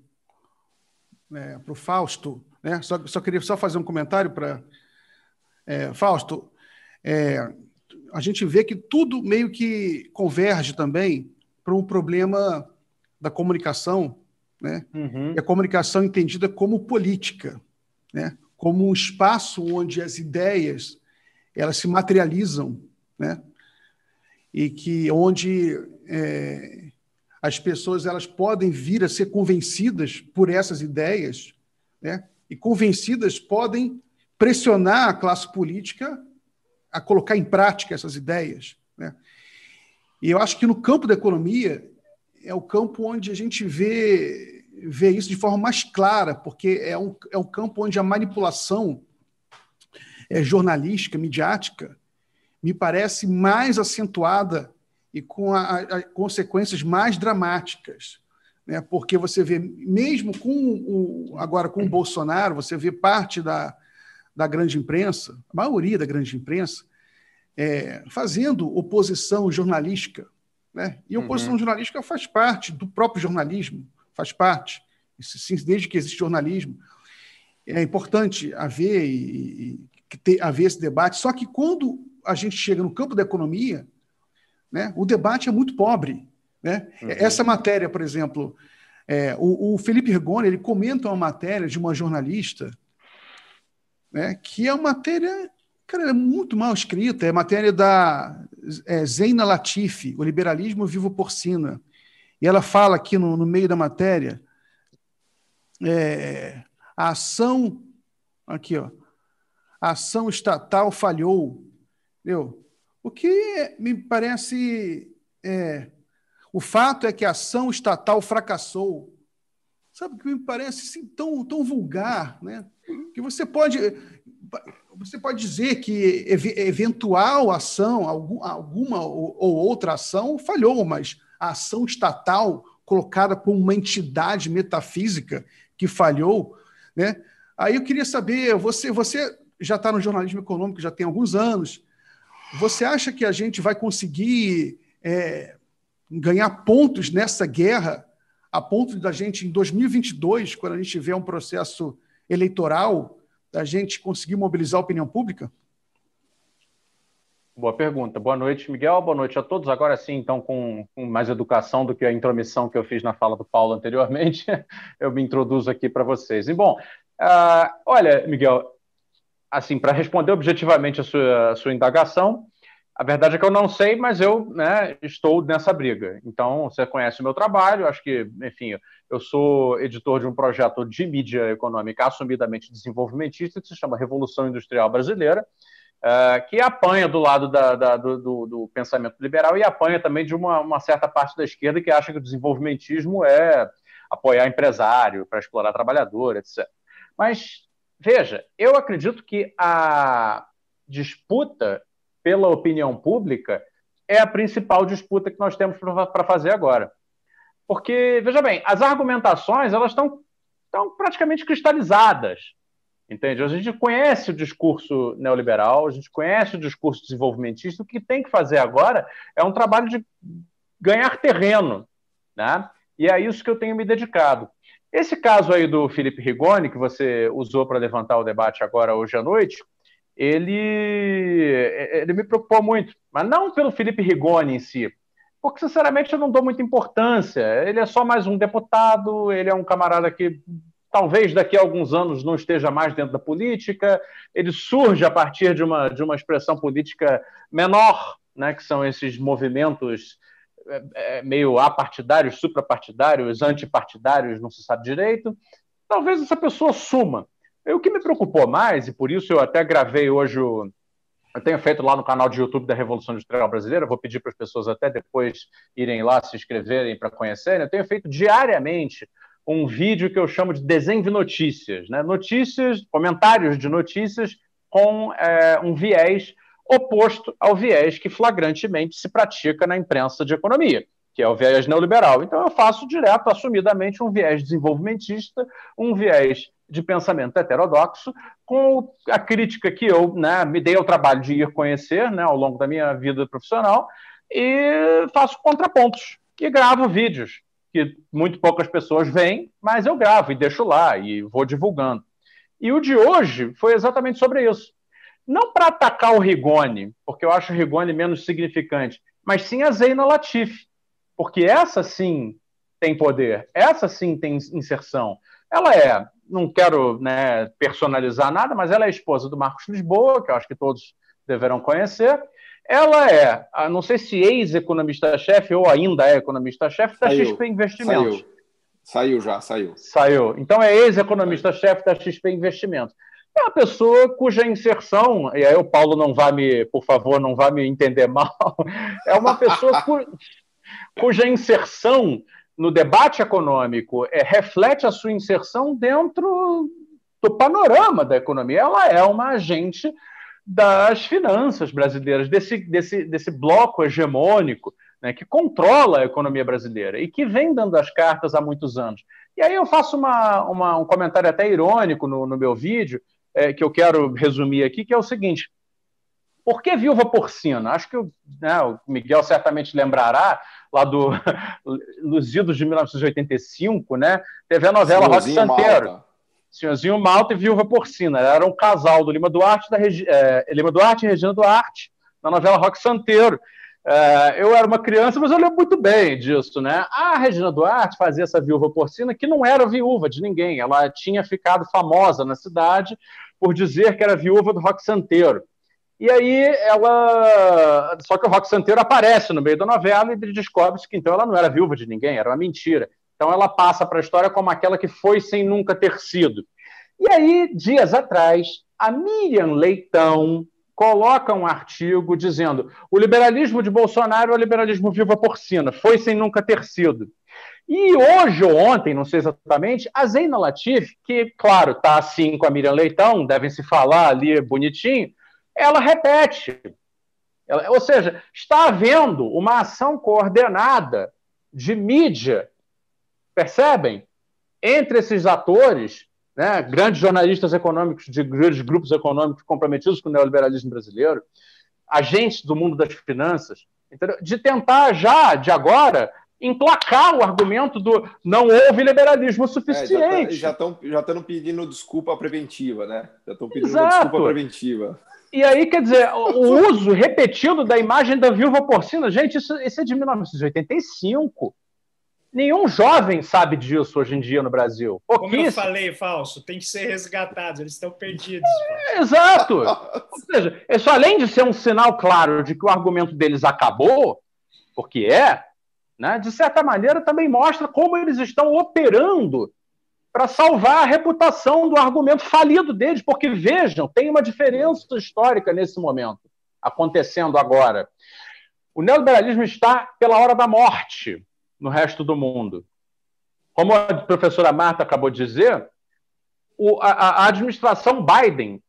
é, pro Fausto. Né? Só, só queria só fazer um comentário para. É, Fausto, é, a gente vê que tudo meio que converge também para um problema da comunicação, né? Uhum. E a comunicação entendida como política, né? como um espaço onde as ideias elas se materializam, né? E que onde é, as pessoas elas podem vir a ser convencidas por essas ideias, né? e convencidas podem pressionar a classe política a colocar em prática essas ideias. Né? E eu acho que no campo da economia é o campo onde a gente vê, vê isso de forma mais clara, porque é um, é um campo onde a manipulação é, jornalística, midiática, me parece mais acentuada e com a, a, consequências mais dramáticas. Né? Porque você vê, mesmo com o, agora com o Bolsonaro, você vê parte da, da grande imprensa, a maioria da grande imprensa, é, fazendo oposição jornalística. Né? E oposição uhum. jornalística faz parte do próprio jornalismo, faz parte, desde que existe jornalismo. É importante haver, e, e ter, haver esse debate, só que quando a gente chega no campo da economia, né, o debate é muito pobre. Né? Uhum. Essa matéria, por exemplo, é, o, o, Felipe Rigoni ele comenta uma matéria de uma jornalista né, que é uma matéria cara, é muito mal escrita, é matéria da é, Zeina Latifi, O Liberalismo Vivo Porcina. E ela fala aqui no, no meio da matéria é, a ação aqui ó a ação estatal falhou Entendeu? O que me parece. É, o fato é que a ação estatal fracassou. Sabe o que me parece assim, tão, tão vulgar, né? Que você pode, você pode dizer que eventual ação, alguma ou outra ação, falhou, mas a ação estatal colocada como uma entidade metafísica que falhou, né? Aí eu queria saber, você, você já está no jornalismo econômico já tem alguns anos, você acha que a gente vai conseguir é, ganhar pontos nessa guerra, a ponto da gente, em 2022, quando a gente tiver um processo eleitoral, da gente conseguir mobilizar a opinião pública? Boa pergunta. Boa noite, Miguel. Boa noite a todos. Agora sim, então, com, com, mais educação do que a intromissão que eu fiz na fala do Paulo anteriormente, eu me introduzo aqui para vocês. E, bom, uh, olha, Miguel, assim, para responder objetivamente a sua, a sua indagação, a verdade é que eu não sei, mas eu né, estou nessa briga. Então, você conhece o meu trabalho, acho que, enfim, eu sou editor de um projeto de mídia econômica assumidamente desenvolvimentista, que se chama Revolução Industrial Brasileira, uh, que apanha do lado da, da, do, do, do, pensamento liberal e apanha também de uma, uma certa parte da esquerda que acha que o desenvolvimentismo é apoiar empresário para explorar trabalhador, etc. Mas Veja, eu acredito que a disputa pela opinião pública é a principal disputa que nós temos para fazer agora. Porque, veja bem, as argumentações elas estão, estão praticamente cristalizadas. Entende? A gente conhece o discurso neoliberal, a gente conhece o discurso desenvolvimentista. O que tem que fazer agora é um trabalho de ganhar terreno. Né? E é isso que eu tenho me dedicado. Esse caso aí do Felipe Rigoni, que você usou para levantar o debate agora hoje à noite, ele, ele me preocupou muito, mas não pelo Felipe Rigoni em si, porque sinceramente eu não dou muita importância. Ele é só mais um deputado, ele é um camarada que talvez daqui a alguns anos não esteja mais dentro da política, ele surge a partir de uma, de uma expressão política menor, né, que são esses movimentos meio apartidários, suprapartidários, antipartidários, não se sabe direito. Talvez essa pessoa suma. E o que me preocupou mais, e por isso eu até gravei hoje o, eu tenho feito lá no canal de YouTube da Revolução Industrial Brasileira, vou pedir para as pessoas até depois irem lá se inscreverem para conhecerem. Eu tenho feito diariamente um vídeo que eu chamo de desenho de notícias, né? Notícias, comentários de notícias com é, um viés oposto ao viés que flagrantemente se pratica na imprensa de economia, que é o viés neoliberal. Então eu faço direto, assumidamente, um viés desenvolvimentista, um viés de pensamento heterodoxo, com a crítica que eu né, me dei ao trabalho de ir conhecer né, ao longo da minha vida profissional, e faço contrapontos e gravo vídeos que muito poucas pessoas veem, mas eu gravo e deixo lá e vou divulgando. E o de hoje foi exatamente sobre isso. Não para atacar o Rigoni, porque eu acho o Rigoni menos significante, mas sim a Zeina Latif, porque essa sim tem poder, essa sim tem inserção. Ela é não quero né, personalizar nada, mas ela é esposa do Marcos Lisboa, que eu acho que todos deverão conhecer. Ela é, não sei se ex-economista-chefe ou ainda é economista-chefe da saiu, XP Investimentos. Saiu. saiu já, saiu. Saiu. Então é ex-economista-chefe da XP Investimentos. É uma pessoa cuja inserção, e aí o Paulo não vai me, por favor, não vai me entender mal, é uma pessoa cu, cuja inserção no debate econômico é, reflete a sua inserção dentro do panorama da economia. Ela é uma agente das finanças brasileiras, desse, desse, desse bloco hegemônico né, que controla a economia brasileira e que vem dando as cartas há muitos anos. E aí eu faço uma, uma, um comentário até irônico no, no meu vídeo, é, que eu quero resumir aqui, que é o seguinte: por que viúva porcina? Acho que né, o Miguel certamente lembrará lá do Luzidos de 1985, né? Teve a novela Rock Santeiro. Malta. Senhorzinho Malta e Viúva Porcina. Era um casal do Lima Duarte, da Regi... é, Lima Duarte e Regina Duarte, na novela Rock Santeiro. É, eu era uma criança, mas eu lembro muito bem disso, né? A Regina Duarte fazia essa viúva porcina que não era viúva de ninguém. Ela tinha ficado famosa na cidade por dizer que era viúva do Rock Santeiro. E aí ela. Só que o Rock Santeiro aparece no meio da novela e descobre que então ela não era viúva de ninguém, era uma mentira. Então ela passa para a história como aquela que foi sem nunca ter sido. E aí, dias atrás, a Miriam Leitão coloca um artigo dizendo: o liberalismo de Bolsonaro é o liberalismo viva porcina, foi sem nunca ter sido. E hoje ou ontem, não sei exatamente, a Zeina Latif, que, claro, está assim com a Miriam Leitão, devem se falar ali bonitinho, ela repete. Ela, ou seja, está havendo uma ação coordenada de mídia, percebem? Entre esses atores, né, grandes jornalistas econômicos de grandes grupos econômicos comprometidos com o neoliberalismo brasileiro, agentes do mundo das finanças, entendeu? de tentar já, de agora, emplacar o argumento do não houve liberalismo suficiente. É, já estão já já pedindo desculpa preventiva, né? Já estão pedindo desculpa preventiva. E aí, quer dizer, o uso repetido da imagem da viúva porcina, gente, isso, isso é de 1985. Nenhum jovem sabe disso hoje em dia no Brasil. Como eu falei, falso, tem que ser resgatados, eles estão perdidos. É, exato. Ou seja, isso além de ser um sinal claro de que o argumento deles acabou, porque é, né, de certa maneira também mostra como eles estão operando para salvar a reputação do argumento falido deles, porque vejam, tem uma diferença histórica nesse momento acontecendo agora. O neoliberalismo está pela hora da morte no resto do mundo. Como a professora Marta acabou de dizer, a administração Biden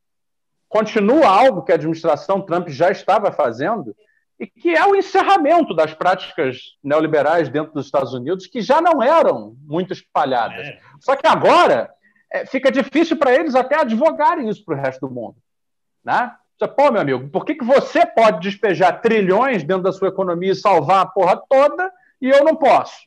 continua algo que a administração Trump já estava fazendo, e que é o encerramento das práticas neoliberais dentro dos Estados Unidos, que já não eram muito espalhadas. É. Só que agora é, fica difícil para eles até advogarem isso para o resto do mundo. Né? Pô, meu amigo, por que, que você pode despejar trilhões dentro da sua economia e salvar a porra toda e eu não posso?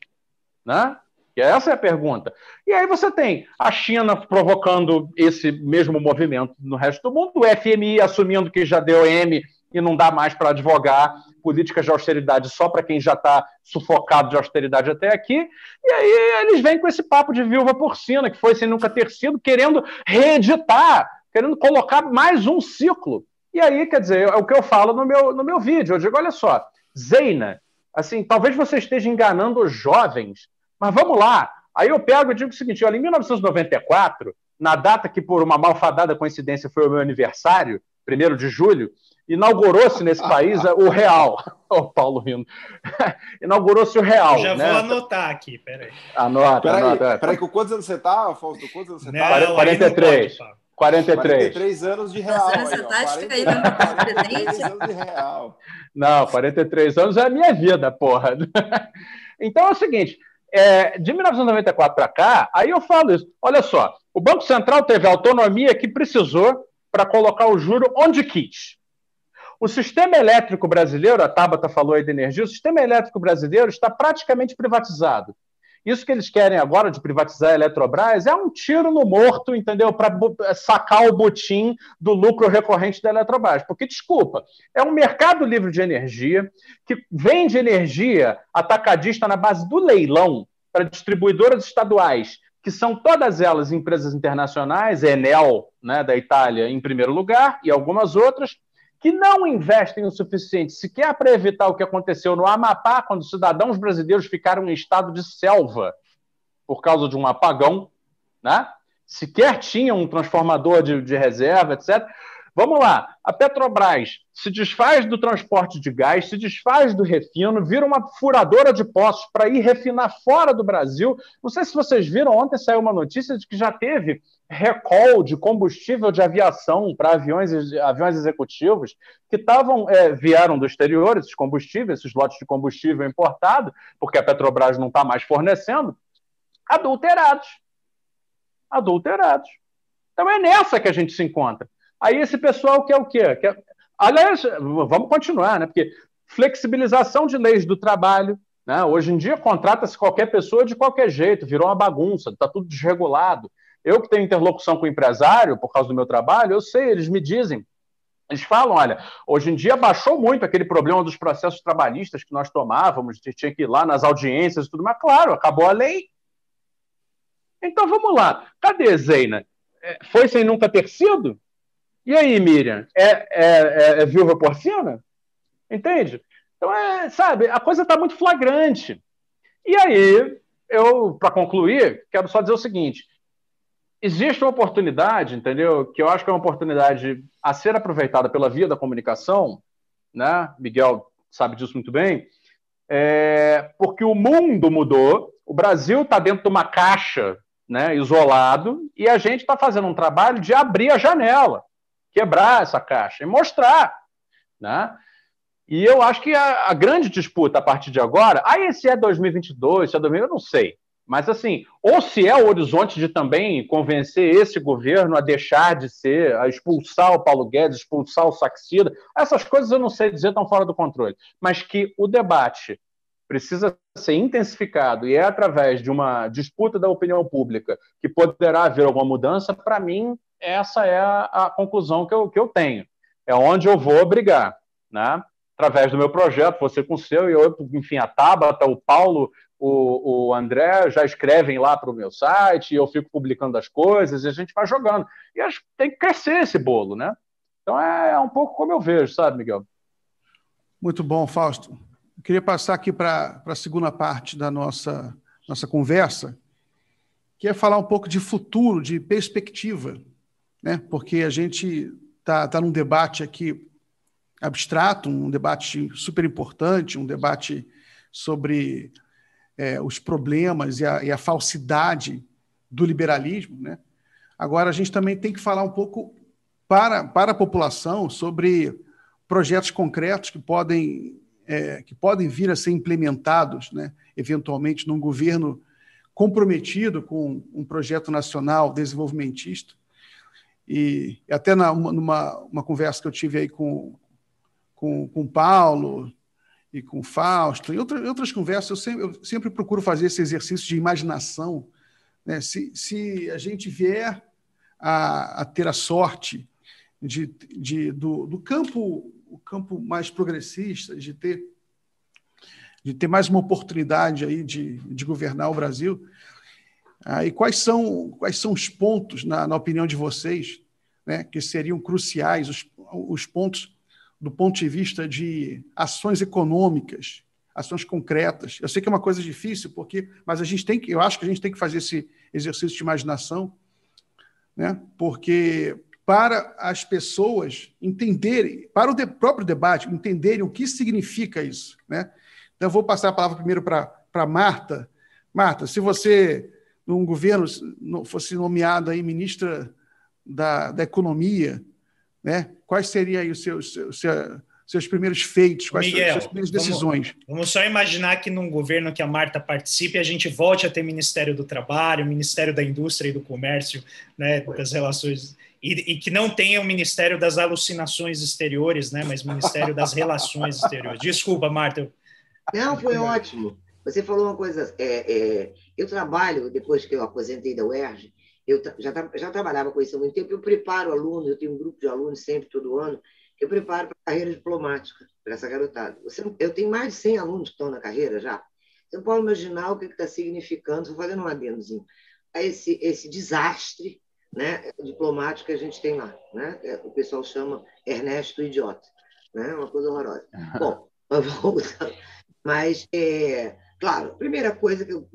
Né? E essa é a pergunta. E aí você tem a China provocando esse mesmo movimento no resto do mundo, o FMI assumindo que já deu M e não dá mais para advogar políticas de austeridade só para quem já está sufocado de austeridade até aqui. E aí eles vêm com esse papo de viúva porcina, que foi sem nunca ter sido, querendo reeditar, querendo colocar mais um ciclo. E aí, quer dizer, é o que eu falo no meu, no meu vídeo. Eu digo, olha só, Zeina, assim, talvez você esteja enganando os jovens, mas vamos lá. Aí eu pego e digo o seguinte: olha, em 1994, na data que por uma malfadada coincidência foi o meu aniversário, 1 de julho, inaugurou-se nesse país o real. O oh, Paulo rindo. inaugurou-se o real. Eu já né? vou anotar aqui, peraí. Anota, peraí, anota. Peraí, com quantos anos você tá, Fausto? Quantos anos você Não, tá? 43. 43. 43 anos de real. Essa Aí, ó. tática 40, aí não é 43 anos de real. Não, 43 anos é a minha vida, porra. Então é o seguinte, é, de 1994 para cá, aí eu falo isso. Olha só, o Banco Central teve a autonomia que precisou para colocar o juro onde quis. O sistema elétrico brasileiro, a Tabata falou aí de energia, o sistema elétrico brasileiro está praticamente privatizado. Isso que eles querem agora de privatizar a Eletrobras é um tiro no morto, entendeu? Para sacar o botim do lucro recorrente da Eletrobras. Porque, desculpa, é um mercado livre de energia que vende energia atacadista na base do leilão para distribuidoras estaduais, que são todas elas empresas internacionais, Enel, né, da Itália, em primeiro lugar, e algumas outras, que não investem o suficiente sequer para evitar o que aconteceu no Amapá, quando os cidadãos brasileiros ficaram em estado de selva por causa de um apagão, né? sequer tinham um transformador de, de reserva, etc. Vamos lá, a Petrobras se desfaz do transporte de gás, se desfaz do refino, vira uma furadora de poços para ir refinar fora do Brasil. Não sei se vocês viram, ontem saiu uma notícia de que já teve recall de combustível de aviação para aviões, aviões executivos que estavam é, vieram do exterior, esses combustíveis, esses lotes de combustível importado, porque a Petrobras não está mais fornecendo, adulterados. Adulterados. Então é nessa que a gente se encontra. Aí esse pessoal quer o quê? Quer... Aliás, vamos continuar, né? Porque flexibilização de leis do trabalho. Né? Hoje em dia contrata-se qualquer pessoa de qualquer jeito, virou uma bagunça, está tudo desregulado. Eu que tenho interlocução com o empresário por causa do meu trabalho, eu sei, eles me dizem. Eles falam, olha, hoje em dia baixou muito aquele problema dos processos trabalhistas que nós tomávamos, tinha que ir lá nas audiências e tudo, mas claro, acabou a lei. Então vamos lá, cadê Zeina? É, foi sem nunca ter sido? E aí, Miriam? É, é, é, é viúva porcina? Entende? Então, é, sabe, a coisa está muito flagrante. E aí, eu, para concluir, quero só dizer o seguinte: existe uma oportunidade, entendeu? Que eu acho que é uma oportunidade a ser aproveitada pela via da comunicação, né? Miguel sabe disso muito bem, é, porque o mundo mudou, o Brasil está dentro de uma caixa, né, isolado, e a gente está fazendo um trabalho de abrir a janela quebrar essa caixa e mostrar. Né? E eu acho que a, a, grande disputa a partir de agora, aí se é 2022, se é 2022, eu não sei. Mas assim, ou se é o horizonte de também convencer esse governo a deixar de ser, a expulsar o Paulo Guedes, expulsar o Saxida, essas coisas eu não sei dizer, estão fora do controle. Mas que o debate precisa ser intensificado e é através de uma disputa da opinião pública que poderá haver alguma mudança, para mim essa é a, a, conclusão que eu, que eu tenho. É onde eu vou brigar, né? através do meu projeto, você com o seu, e eu, enfim, a Tabata, o Paulo, o, o André já escrevem lá para o meu site, e eu fico publicando as coisas, e a gente vai jogando. E acho que tem que crescer esse bolo, né? Então é, é um pouco como eu vejo, sabe, Miguel? Muito bom, Fausto. Eu queria passar aqui para a segunda parte da nossa, nossa conversa, que é falar um pouco de futuro, de perspectiva né? porque a gente está tá num debate aqui abstrato, um debate super importante, um debate sobre é, os problemas e a, e a, falsidade do liberalismo. Né? Agora, a gente também tem que falar um pouco para, para a população sobre projetos concretos que podem, é, que podem vir a ser implementados, né, eventualmente, num governo comprometido com um projeto nacional desenvolvimentista e até na, numa uma conversa que eu tive aí com, com, com o Paulo e com o Fausto, em outra, outras conversas, eu sempre, eu sempre procuro fazer esse exercício de imaginação. Né? Se, se a gente vier a, a ter a sorte de, de, do, do campo, campo mais progressista, de ter, de ter mais uma oportunidade aí de, de governar o Brasil. Ah, e quais são, quais são os pontos, na, na opinião de vocês, né, que seriam cruciais, os, os pontos do ponto de vista de ações econômicas, ações concretas. Eu sei que é uma coisa difícil, porque, mas a gente tem que, eu acho que a gente tem que fazer esse exercício de imaginação, né? Porque para as pessoas entenderem, para o de, próprio debate, entenderem o que significa isso, né? Então eu vou passar a palavra primeiro para Marta. Marta, se você num governo fosse nomeada aí ministra da, da economia, né? Quais seriam aí os seus, seus, seus primeiros feitos, quais Miguel, as suas primeiras decisões? Vamos, vamos, só imaginar que num governo que a Marta participe, a gente volte a ter Ministério do Trabalho, Ministério da Indústria e do Comércio, né, das relações, e, e que não tenha o Ministério das Alucinações Exteriores, né, mas Ministério das Relações Exteriores. Desculpa, Marta. Não, foi ótimo. Você falou uma coisa. É, é, eu trabalho, depois que eu aposentei da UERJ, eu já, já trabalhava com isso há muito tempo, eu preparo alunos, eu tenho um grupo de alunos sempre, todo ano, eu preparo para a carreira diplomática, para essa garotada. Você, eu tenho mais de 100 alunos que estão na carreira já. Você pode imaginar o que está significando, estou fazendo um adendozinho, a esse, esse desastre né, diplomático que a gente tem lá. Né? O pessoal chama Ernesto Idiota. Né? Uma coisa horrorosa. Bom, mas, é, claro, primeira coisa que eu,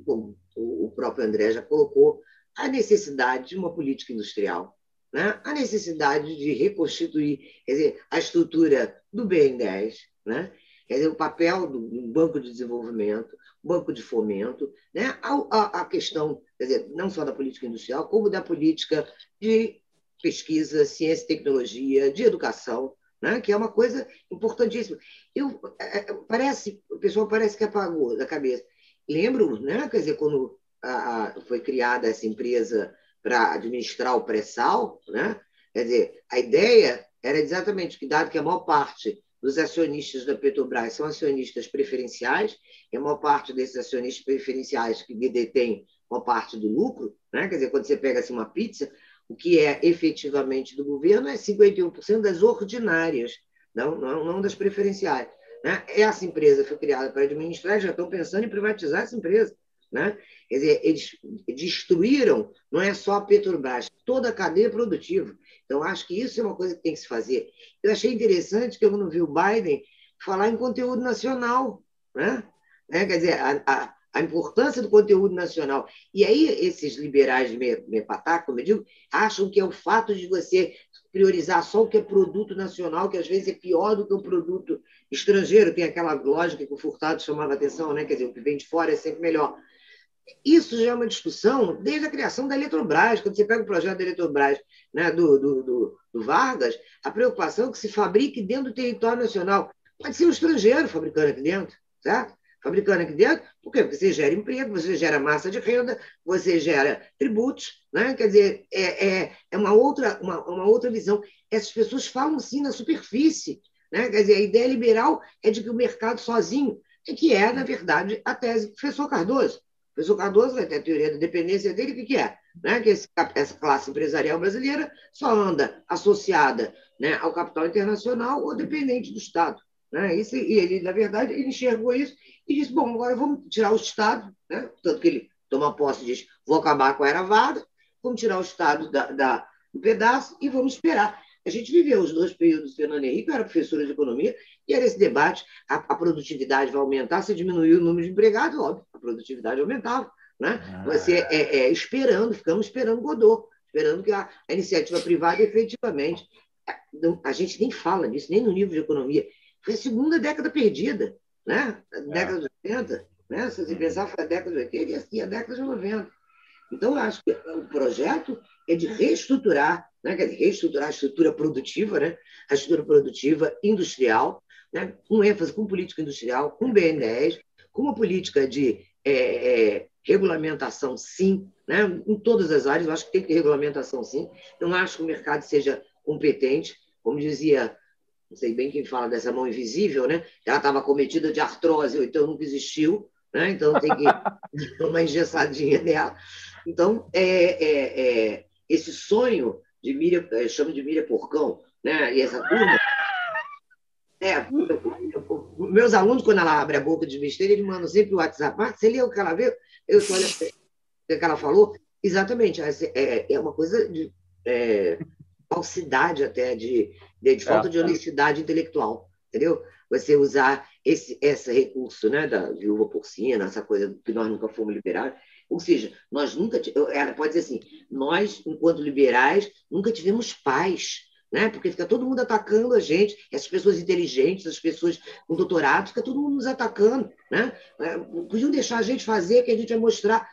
o próprio André já colocou, a necessidade de uma política industrial, né? a necessidade de reconstituir dizer, a estrutura do BN10, né? quer dizer, o papel do Banco de Desenvolvimento, Banco de Fomento, né? a, a, a questão dizer, não só da política industrial, como da política de pesquisa, ciência e tecnologia, de educação, né? que é uma coisa importantíssima. Eu, é, é, parece, o pessoal parece que apagou da cabeça. Lembro, né? quer dizer, quando a, a, foi criada essa empresa para administrar o pré-sal, né? quer dizer, a ideia era exatamente que, dado que a maior parte dos acionistas da Petrobras são acionistas preferenciais, e a maior parte desses acionistas preferenciais que detêm uma parte do lucro, né? quer dizer, quando você pega assim, uma pizza, o que é efetivamente do governo é 51% das ordinárias, não, não, não das preferenciais. Né? Essa empresa foi criada para administrar, já estão pensando em privatizar essa empresa. Né? Quer dizer, eles destruíram, não é só a Petrobras, toda a cadeia produtiva. Então, acho que isso é uma coisa que tem que se fazer. Eu achei interessante que eu não vi o Biden falar em conteúdo nacional. Né? né? Quer dizer, a, a, a, importância do conteúdo nacional. E aí, esses liberais meio pataco, como eu digo, acham que é o fato de você priorizar só o que é produto nacional, que às vezes é pior do que o produto estrangeiro. Tem aquela lógica que o Furtado chamava atenção, né? quer dizer, o que vem de fora é sempre melhor. Isso já é uma discussão desde a criação da Eletrobras. Quando você pega o projeto da Eletrobras né, do, do, do, do Vargas, a preocupação é que se fabrique dentro do território nacional. Pode ser um estrangeiro fabricando aqui dentro, certo? Fabricando aqui dentro, por quê? Porque você gera emprego, você gera massa de renda, você gera tributos, né? quer dizer, é, é, é uma, outra, uma, uma outra visão. Essas pessoas falam sim na superfície. Né? Quer dizer, a ideia liberal é de que o mercado sozinho, é que é, na verdade, a tese do professor Cardoso professor Cardoso vai ter a teoria da dependência dele, o que, que é? Né? Que esse, essa classe empresarial brasileira só anda associada né, ao capital internacional ou dependente do Estado. Né? Isso, e ele, na verdade, ele enxergou isso e disse: bom, agora vamos tirar o Estado, né? tanto que ele toma posse e diz: vou acabar com a era Vargas, vamos tirar o Estado da, da, do pedaço e vamos esperar. A gente viveu os dois períodos do Fernando Henrique, eu era professora de economia, e era esse debate: a, a produtividade vai aumentar se diminuir o número de empregados? Óbvio, a produtividade aumentava. Né? Ah. Você é, é, esperando, ficamos esperando Godot, esperando que a, a iniciativa privada efetivamente. A, a gente nem fala disso, nem no nível de economia. Foi a segunda década perdida, né? A é. década de 80. Né? Se você pensar, foi a década de 80 e assim, a década de 90. Então, eu acho que o projeto é de reestruturar, né? quer dizer, reestruturar a estrutura produtiva, né? a estrutura produtiva industrial, né? com ênfase com política industrial, com BN10, com uma política de é, é, regulamentação, sim, né? em todas as áreas, eu acho que tem que ter regulamentação, sim. Não acho que o mercado seja competente, como dizia, não sei bem quem fala dessa mão invisível, né? ela estava cometida de artrose, ou então nunca existiu, né? então tem que dar uma engessadinha nela. Então, é, é, é, esse sonho de Miriam, eu chamo de Miriam Porcão, né? e essa turma, É, meus alunos, quando ela abre a boca de besteira, eles mandam sempre o WhatsApp. Ah, você leu o que ela viu? Eu estou olhando o que ela falou. Exatamente. É, é uma coisa de é, falsidade até, de, de, de falta é. de honestidade intelectual, entendeu? Você usar esse, esse recurso né, da viúva porcina, essa coisa que nós nunca fomos liberados. Ou seja, nós nunca. Ela pode dizer assim: nós, enquanto liberais, nunca tivemos paz né? Porque fica todo mundo atacando a gente, essas pessoas inteligentes, as pessoas com doutorado, fica todo mundo nos atacando, né? É, podiam deixar a gente fazer, que a gente vai mostrar,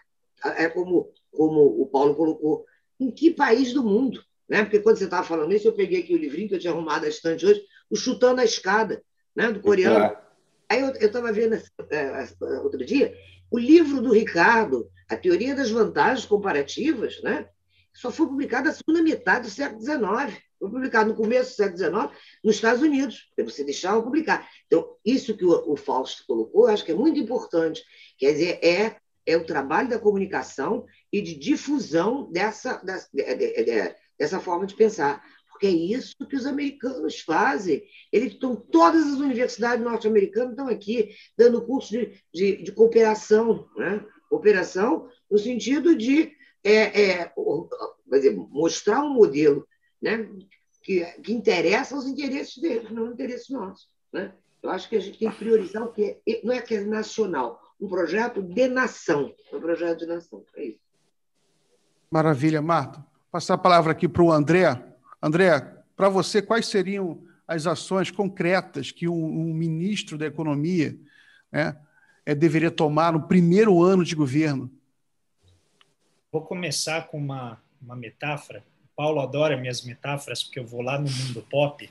é como, como o Paulo colocou, em que país do mundo, né? Porque quando você estava falando isso, eu peguei aqui o livrinho que eu tinha arrumado a estante hoje, o Chutando a Escada, né? Do coreano. É. Aí eu estava vendo é, outro dia o livro do Ricardo, A Teoria das Vantagens Comparativas, né? só foi publicado na segunda metade do século XIX. Foi publicado no começo do século XIX nos Estados Unidos, para você deixar publicar. Então, isso que o, o Fausto colocou, eu acho que é muito importante. Quer dizer, é, é o trabalho da comunicação e de difusão dessa, dessa, dessa forma de pensar. Porque é isso que os americanos fazem. Eles estão, todas as universidades norte-americanas estão aqui dando curso de, de, de cooperação, né? cooperação no sentido de é, é, dizer, mostrar um modelo né, que, que interessa aos interesses deles, não aos interesses nossos. Né? Eu acho que a gente tem que priorizar o que é, não é que é nacional, um projeto de nação, um projeto de nação. É isso. Maravilha, Marta. Passar a palavra aqui para o André. André, para você, quais seriam as ações concretas que um, um ministro da Economia né, é, deveria tomar no primeiro ano de governo? Vou começar com uma, uma metáfora Paulo adora minhas metáforas, porque eu vou lá no mundo pop.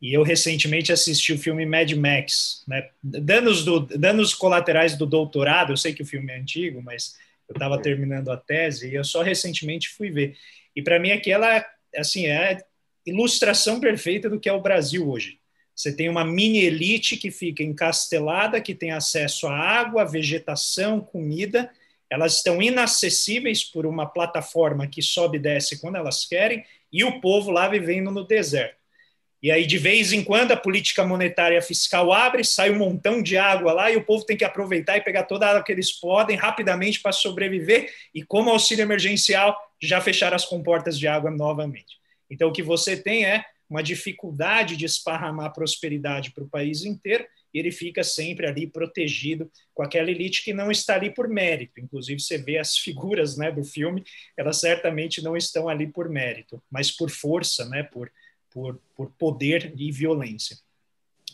E eu recentemente assisti o filme Mad Max, né? Danos, do, danos colaterais do doutorado, eu sei que o filme é antigo, mas eu estava terminando a tese e eu só recentemente fui ver. E para mim aquela, assim, é a ilustração perfeita do que é o Brasil hoje. Você tem uma mini elite que fica encastelada, que tem acesso à água, vegetação, comida, elas estão inacessíveis por uma plataforma que sobe e desce quando elas querem, e o povo lá vivendo no deserto. E aí, de vez em quando, a política monetária fiscal abre, sai um montão de água lá, e o povo tem que aproveitar e pegar toda a água que eles podem rapidamente para sobreviver, e como auxílio emergencial, já fechar as comportas de água novamente. Então, o que você tem é uma dificuldade de esparramar prosperidade para o país inteiro, e ele fica sempre ali protegido com aquela elite que não está ali por mérito. Inclusive, você vê as figuras né, do filme, elas certamente não estão ali por mérito, mas por força, né, por, por, por poder e violência.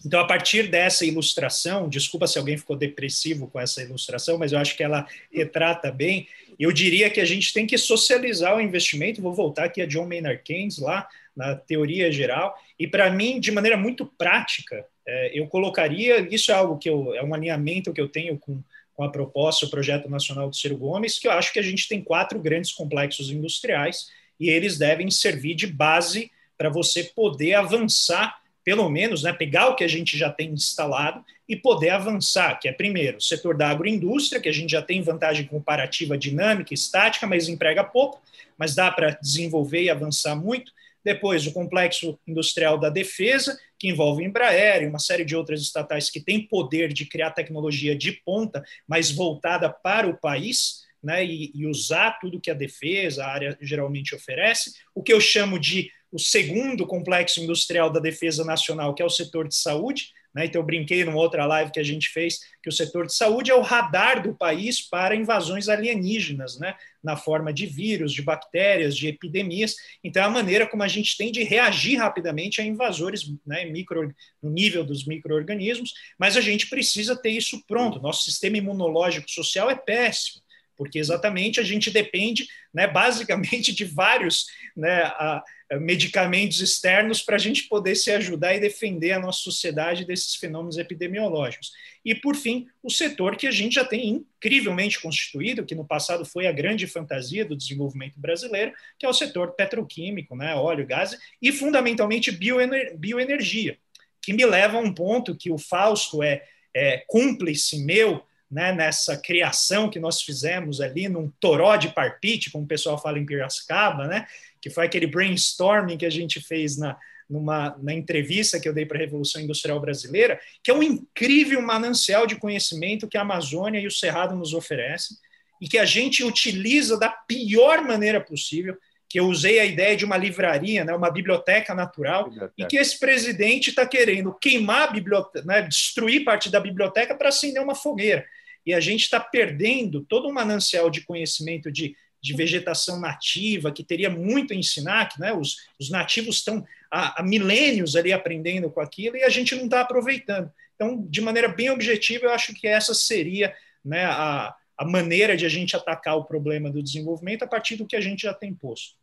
Então, a partir dessa ilustração, desculpa se alguém ficou depressivo com essa ilustração, mas eu acho que ela retrata bem. Eu diria que a gente tem que socializar o investimento. Vou voltar aqui a John Maynard Keynes lá na teoria geral. E para mim, de maneira muito prática, é, eu colocaria, isso é algo que eu, é um alinhamento que eu tenho com, com a proposta, o Projeto Nacional do Ciro Gomes, que eu acho que a gente tem quatro grandes complexos industriais e eles devem servir de base para você poder avançar, pelo menos, né, pegar o que a gente já tem instalado e poder avançar, que é primeiro o setor da agroindústria, que a gente já tem vantagem comparativa dinâmica, estática, mas emprega pouco, mas dá para desenvolver e avançar muito. Depois, o complexo industrial da defesa, que envolve Embraer e uma série de outras estatais que têm poder de criar tecnologia de ponta, mas voltada para o país, né, e, e usar tudo que a defesa, a área geralmente oferece. O que eu chamo de o segundo complexo industrial da defesa nacional, que é o setor de saúde, né? Então, eu brinquei numa outra live que a gente fez que o setor de saúde é o radar do país para invasões alienígenas, né? na forma de vírus, de bactérias, de epidemias. Então, é a maneira como a gente tem de reagir rapidamente a invasores né? micro, no nível dos micro-organismos, mas a gente precisa ter isso pronto. Nosso sistema imunológico social é péssimo porque exatamente a gente depende, né, basicamente, de vários né, a, medicamentos externos para a gente poder se ajudar e defender a nossa sociedade desses fenômenos epidemiológicos. E, por fim, o setor que a gente já tem incrivelmente constituído, que no passado foi a grande fantasia do desenvolvimento brasileiro, que é o setor petroquímico, né, óleo, gás e, fundamentalmente, bioener bioenergia, que me leva a um ponto que o Fausto é, é cúmplice meu né, nessa criação que nós fizemos ali num toró de parpite, como o pessoal fala em Piracicaba, né, que foi aquele brainstorming que a gente fez na, numa, na entrevista que eu dei para a Revolução Industrial Brasileira, que é um incrível manancial de conhecimento que a Amazônia e o Cerrado nos oferecem e que a gente utiliza da pior maneira possível, que eu usei a ideia de uma livraria, né, uma biblioteca natural, biblioteca. e que esse presidente está querendo queimar a biblioteca, né, destruir parte da biblioteca para acender uma fogueira. E a gente está perdendo todo um manancial de conhecimento de, de vegetação nativa, que teria muito a ensinar, que né, os, os nativos estão há, há milênios ali aprendendo com aquilo e a gente não está aproveitando. Então, de maneira bem objetiva, eu acho que essa seria né, a, a maneira de a gente atacar o problema do desenvolvimento a partir do que a gente já tem posto.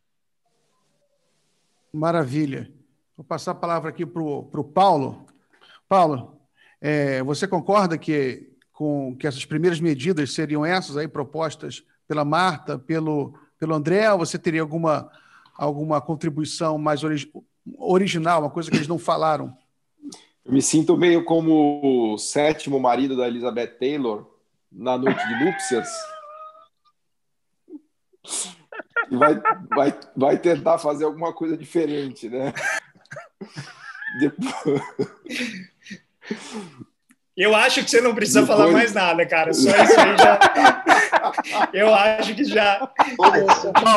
Maravilha. Vou passar a palavra aqui para o Paulo. Paulo, é, você concorda que, com, que essas primeiras medidas seriam essas aí propostas pela Marta, pelo, pelo André, ou você teria alguma, alguma contribuição mais ori original, uma coisa que eles não falaram? Eu me sinto meio como o sétimo marido da Elizabeth Taylor na noite de núpcias. E vai, vai, vai tentar fazer alguma coisa diferente, né? Depois... Eu acho que você não precisa Depois... falar mais nada, cara. Só isso aí já. Eu acho que já,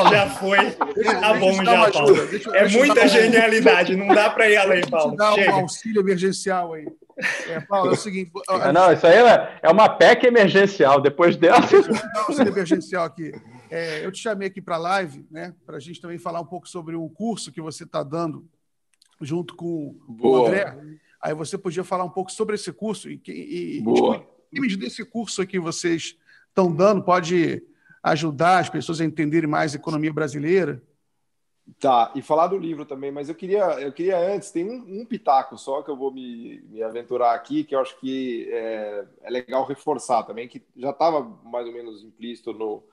já foi. Tá bom já, Paulo. É muita genialidade, não dá para ir além, Paulo. Dá um auxílio emergencial aí. É, Paulo, é o seguinte. É, não, isso aí é, é uma PEC emergencial. Depois dela. Deixa eu dar um auxílio emergencial aqui. É, eu te chamei aqui para a live, né, para a gente também falar um pouco sobre o curso que você está dando junto com Boa. o André. Aí você podia falar um pouco sobre esse curso e, e, Boa. e desse curso que vocês estão dando pode ajudar as pessoas a entenderem mais a economia brasileira. Tá, e falar do livro também, mas eu queria, eu queria antes, tem um, um pitaco só que eu vou me, me aventurar aqui, que eu acho que é, é legal reforçar também, que já estava mais ou menos implícito no,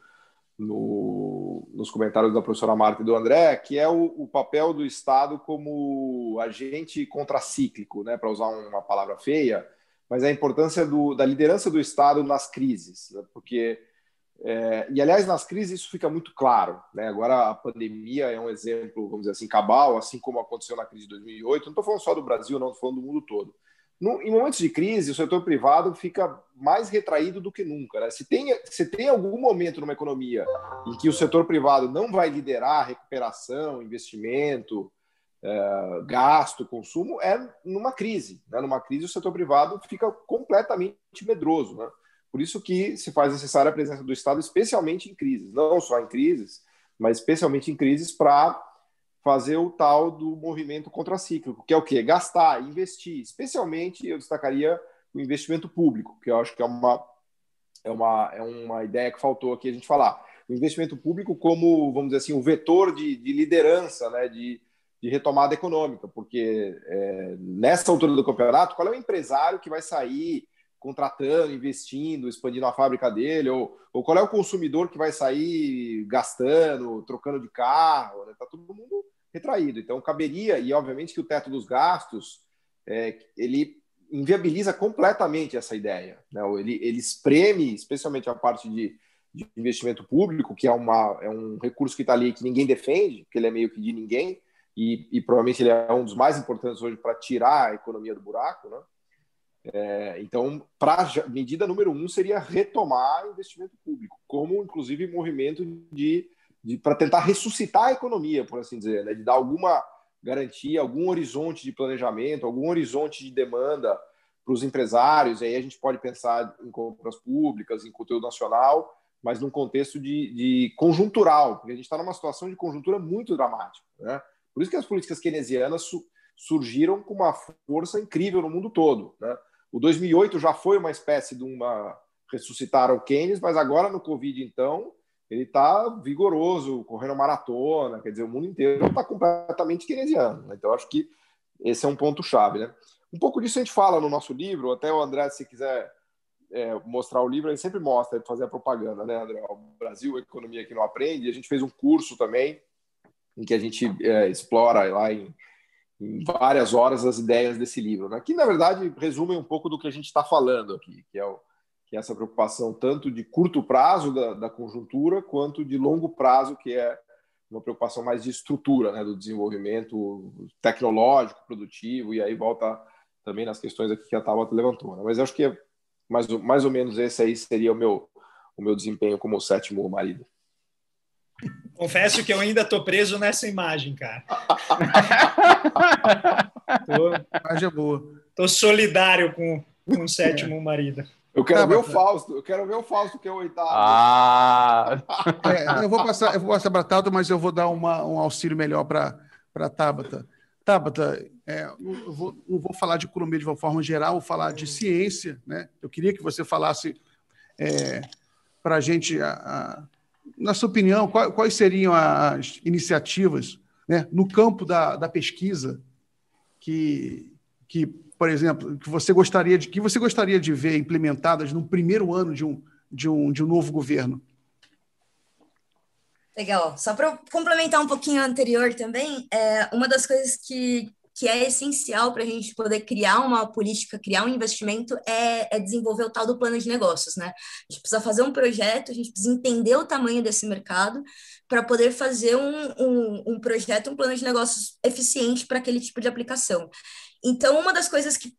no, nos comentários da professora Marta e do André, que é o, o papel do Estado como agente contracíclico, né, para usar uma palavra feia, mas a importância do, da liderança do Estado nas crises, né, porque é, e, aliás, nas crises isso fica muito claro. Né? Agora, a pandemia é um exemplo, vamos dizer assim, cabal, assim como aconteceu na crise de 2008. Não estou falando só do Brasil, não, estou falando do mundo todo. No, em momentos de crise, o setor privado fica mais retraído do que nunca. Né? Se, tem, se tem algum momento numa economia em que o setor privado não vai liderar recuperação, investimento, é, gasto, consumo, é numa crise. Né? Numa crise, o setor privado fica completamente medroso. Né? Por isso que se faz necessária a presença do Estado, especialmente em crises, não só em crises, mas especialmente em crises para fazer o tal do movimento contracíclico, que é o quê? Gastar, investir. Especialmente eu destacaria o investimento público, que eu acho que é uma, é uma, é uma ideia que faltou aqui a gente falar. O investimento público como, vamos dizer assim, o vetor de, de liderança, né, de, de retomada econômica, porque é, nessa altura do campeonato, qual é o empresário que vai sair contratando, investindo, expandindo a fábrica dele, ou, ou qual é o consumidor que vai sair gastando, trocando de carro, está né? todo mundo retraído. Então, caberia, e obviamente que o teto dos gastos, é, ele inviabiliza completamente essa ideia. Né? Ele, ele espreme, especialmente a parte de, de investimento público, que é, uma, é um recurso que está ali que ninguém defende, que ele é meio que de ninguém, e, e provavelmente ele é um dos mais importantes hoje para tirar a economia do buraco, né? É, então, para medida número um seria retomar investimento público, como inclusive movimento de, de para tentar ressuscitar a economia, por assim dizer, né? de dar alguma garantia, algum horizonte de planejamento, algum horizonte de demanda para os empresários. E aí a gente pode pensar em compras públicas, em conteúdo nacional, mas num contexto de, de conjuntural, porque a gente está numa situação de conjuntura muito dramática. Né? Por isso que as políticas keynesianas su surgiram com uma força incrível no mundo todo. Né? O 2008 já foi uma espécie de uma ressuscitar o Keynes, mas agora no Covid, então, ele está vigoroso, correndo maratona, quer dizer, o mundo inteiro está completamente keynesiano. Né? Então, acho que esse é um ponto-chave. Né? Um pouco disso a gente fala no nosso livro, até o André, se quiser é, mostrar o livro, ele sempre mostra, fazer a propaganda, né, André? O Brasil, a economia que não aprende. A gente fez um curso também, em que a gente é, explora lá em em várias horas as ideias desse livro, né? que na verdade resumem um pouco do que a gente está falando aqui, que é, o, que é essa preocupação tanto de curto prazo da, da, conjuntura quanto de longo prazo, que é uma preocupação mais de estrutura, né, do desenvolvimento tecnológico, produtivo, e aí volta também nas questões aqui que a Tabata levantou. Né? Mas acho que mais, mais ou menos esse aí seria o meu, o meu desempenho como sétimo marido. Confesso que eu ainda tô preso nessa imagem, cara. tô, imagem é boa. Tô solidário com, com o sétimo marido. Eu quero tá, ver o Fausto, eu quero ver o Fausto, que é o oitavo. Ah! É, eu vou passar, eu vou passar para Tabata, mas eu vou dar uma, um auxílio melhor para a Tabata. Tabata, é, eu vou, não vou falar de economia de uma forma geral, vou falar de ciência. Né? Eu queria que você falasse é, para a gente, a, na sua opinião, quais, seriam as iniciativas né, no campo da, da pesquisa que, que por exemplo, que você gostaria de que você gostaria de ver implementadas no primeiro ano de um, de um, de um novo governo? Legal. Só para complementar um pouquinho anterior também, é, uma das coisas que, que é essencial para a gente poder criar uma política, criar um investimento, é, é, desenvolver o tal do plano de negócios, né? A gente precisa fazer um projeto, a gente precisa entender o tamanho desse mercado para poder fazer um, um, um projeto, um plano de negócios eficiente para aquele tipo de aplicação. Então, uma das coisas que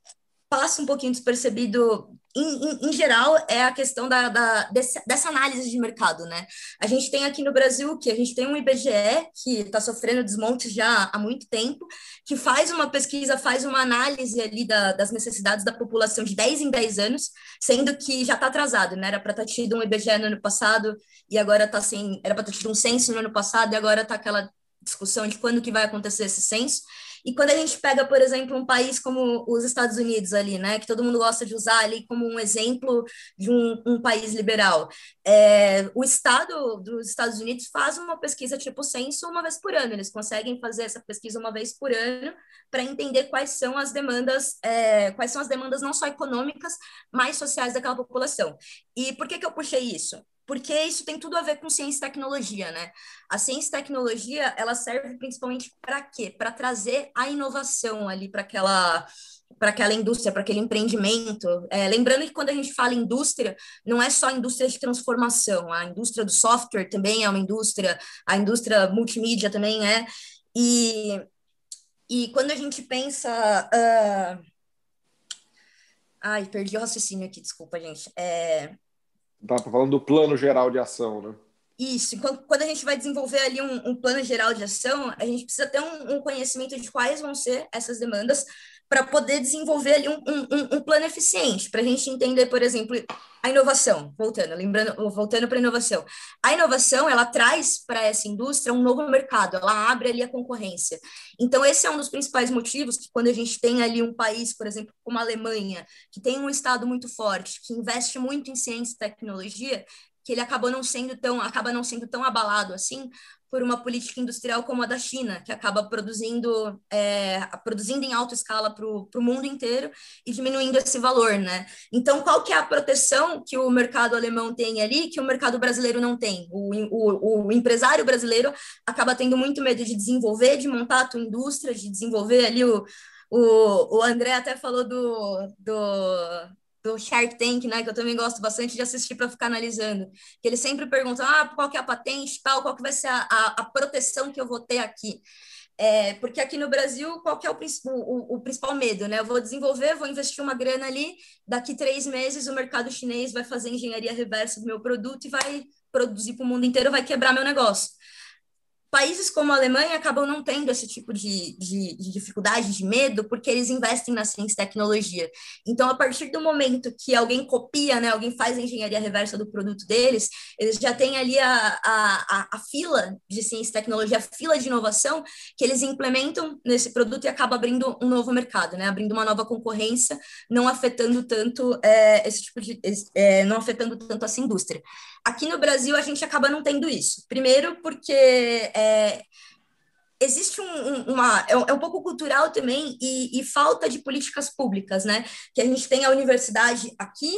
passa um pouquinho despercebido em, em, em, geral é a questão da, da desse, dessa análise de mercado, né? A gente tem aqui no Brasil que a gente tem um IBGE que está sofrendo desmontes já há muito tempo, que faz uma pesquisa, faz uma análise ali da, das necessidades da população de 10 em 10 anos, sendo que já está atrasado, né? Era para ter tido um IBGE no ano passado e agora está sem, era para ter tido um censo no ano passado e agora está aquela discussão de quando que vai acontecer esse censo. E quando a gente pega, por exemplo, um país como os Estados Unidos ali, né, que todo mundo gosta de usar ali como um exemplo de um, um país liberal, é, o Estado dos Estados Unidos faz uma pesquisa tipo censo uma vez por ano. Eles conseguem fazer essa pesquisa uma vez por ano para entender quais são as demandas, é, quais são as demandas não só econômicas, mas sociais daquela população. E por que, que eu puxei isso? Porque isso tem tudo a ver com ciência e tecnologia, né? A ciência e tecnologia, ela serve principalmente para quê? Para trazer a inovação ali para aquela para aquela indústria, para aquele empreendimento. É, lembrando que quando a gente fala indústria, não é só indústria de transformação, a indústria do software também é uma indústria, a indústria multimídia também é. E, e quando a gente pensa. Uh... Ai, perdi o raciocínio aqui, desculpa, gente. É, Tá falando do plano geral de ação, né? Isso, quando a gente vai desenvolver ali um, um plano geral de ação, a gente precisa ter um, um conhecimento de quais vão ser essas demandas para poder desenvolver ali um, um, um plano eficiente, para a gente entender, por exemplo, a inovação, voltando, lembrando, voltando para a inovação. A inovação, ela traz para essa indústria um novo mercado, ela abre ali a concorrência. Então, esse é um dos principais motivos que quando a gente tem ali um país, por exemplo, como a Alemanha, que tem um estado muito forte, que investe muito em ciência e tecnologia, que ele acabou não sendo tão acaba não sendo tão abalado assim por uma política industrial como a da China, que acaba produzindo, é, produzindo em alta escala para o mundo inteiro e diminuindo esse valor, né? Então, qual que é a proteção que o mercado alemão tem ali que o mercado brasileiro não tem? O, o, o empresário brasileiro acaba tendo muito medo de desenvolver, de montar a tua indústria, de desenvolver ali o, o, o André até falou do, do, do Shark Tank, né, que eu também gosto bastante de assistir para ficar analisando, que eles sempre perguntam, ah, qual que é a patente, tal, qual que vai ser a, a, a proteção que eu vou ter aqui. É, porque aqui no Brasil, qual que é o, o, o, principal medo, né? Eu vou desenvolver, vou investir uma grana ali, daqui três meses o mercado chinês vai fazer engenharia reversa do meu produto e vai produzir para o mundo inteiro, vai quebrar meu negócio países como a Alemanha acabam não tendo esse tipo de, de, de, dificuldade, de medo, porque eles investem na ciência e tecnologia. Então, a partir do momento que alguém copia, né, alguém faz a engenharia reversa do produto deles, eles já têm ali a, a, a, fila de ciência e tecnologia, a fila de inovação que eles implementam nesse produto e acaba abrindo um novo mercado, né, abrindo uma nova concorrência, não afetando tanto é, esse tipo de, é, não afetando tanto essa indústria. Aqui no Brasil, a gente acaba não tendo isso. Primeiro, porque é, existe um, um, uma. É é um, pouco cultural também e, e, falta de políticas públicas, né? Que a gente tem a universidade aqui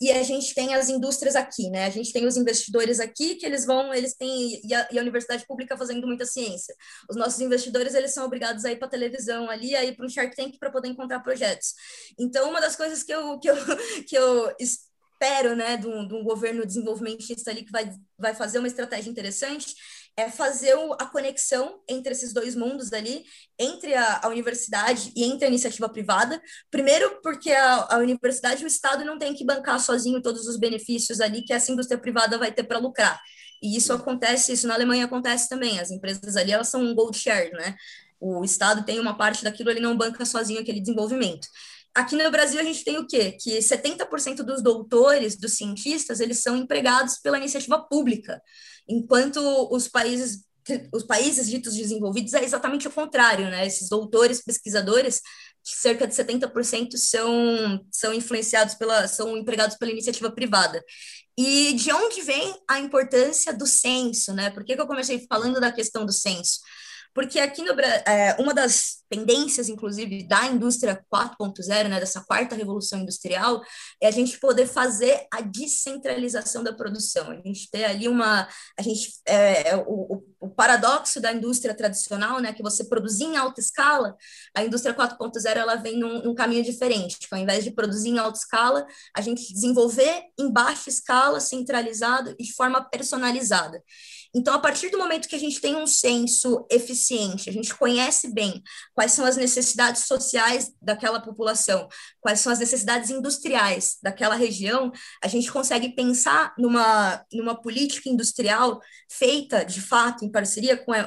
e a gente tem as indústrias aqui, né? A gente tem os investidores aqui que eles vão, eles têm. E a, e a universidade pública fazendo muita ciência. Os nossos investidores, eles são obrigados a ir para televisão ali, a ir para um Shark Tank para poder encontrar projetos. Então, uma das coisas que eu, que eu, que eu espero, né, de um, de um governo desenvolvimentista ali que vai, vai fazer uma estratégia interessante, é fazer a conexão entre esses dois mundos ali, entre a, a universidade e entre a iniciativa privada. Primeiro, porque a, a, universidade e o Estado não tem que bancar sozinho todos os benefícios ali que essa indústria privada vai ter para lucrar. E isso acontece, isso na Alemanha acontece também. As empresas ali, elas são um gold share, né? O Estado tem uma parte daquilo, ele não banca sozinho aquele desenvolvimento. Aqui no Brasil a gente tem o quê? Que 70% dos doutores, dos cientistas, eles são empregados pela iniciativa pública enquanto os países os países ditos desenvolvidos é exatamente o contrário, né? Esses doutores, pesquisadores, cerca de 70% são, são influenciados pela, são empregados pela iniciativa privada. E de onde vem a importância do censo, né? Por que, que eu comecei falando da questão do censo? Porque aqui no é, uma das tendências, inclusive, da indústria 4.0, né, dessa quarta revolução industrial, é a gente poder fazer a descentralização da produção. A gente ter ali uma, a gente é, é o, o, paradoxo da indústria tradicional, né, que você produzir em alta escala, a indústria 4.0 ela vem num, num caminho diferente. Tipo, ao invés de produzir em alta escala, a gente desenvolver em baixa escala, centralizado e de forma personalizada. Então, a partir do momento que a gente tem um censo eficiente, a gente conhece bem quais são as necessidades sociais daquela população, quais são as necessidades industriais daquela região, a gente consegue pensar numa, numa política industrial feita, de fato, em parceria com a,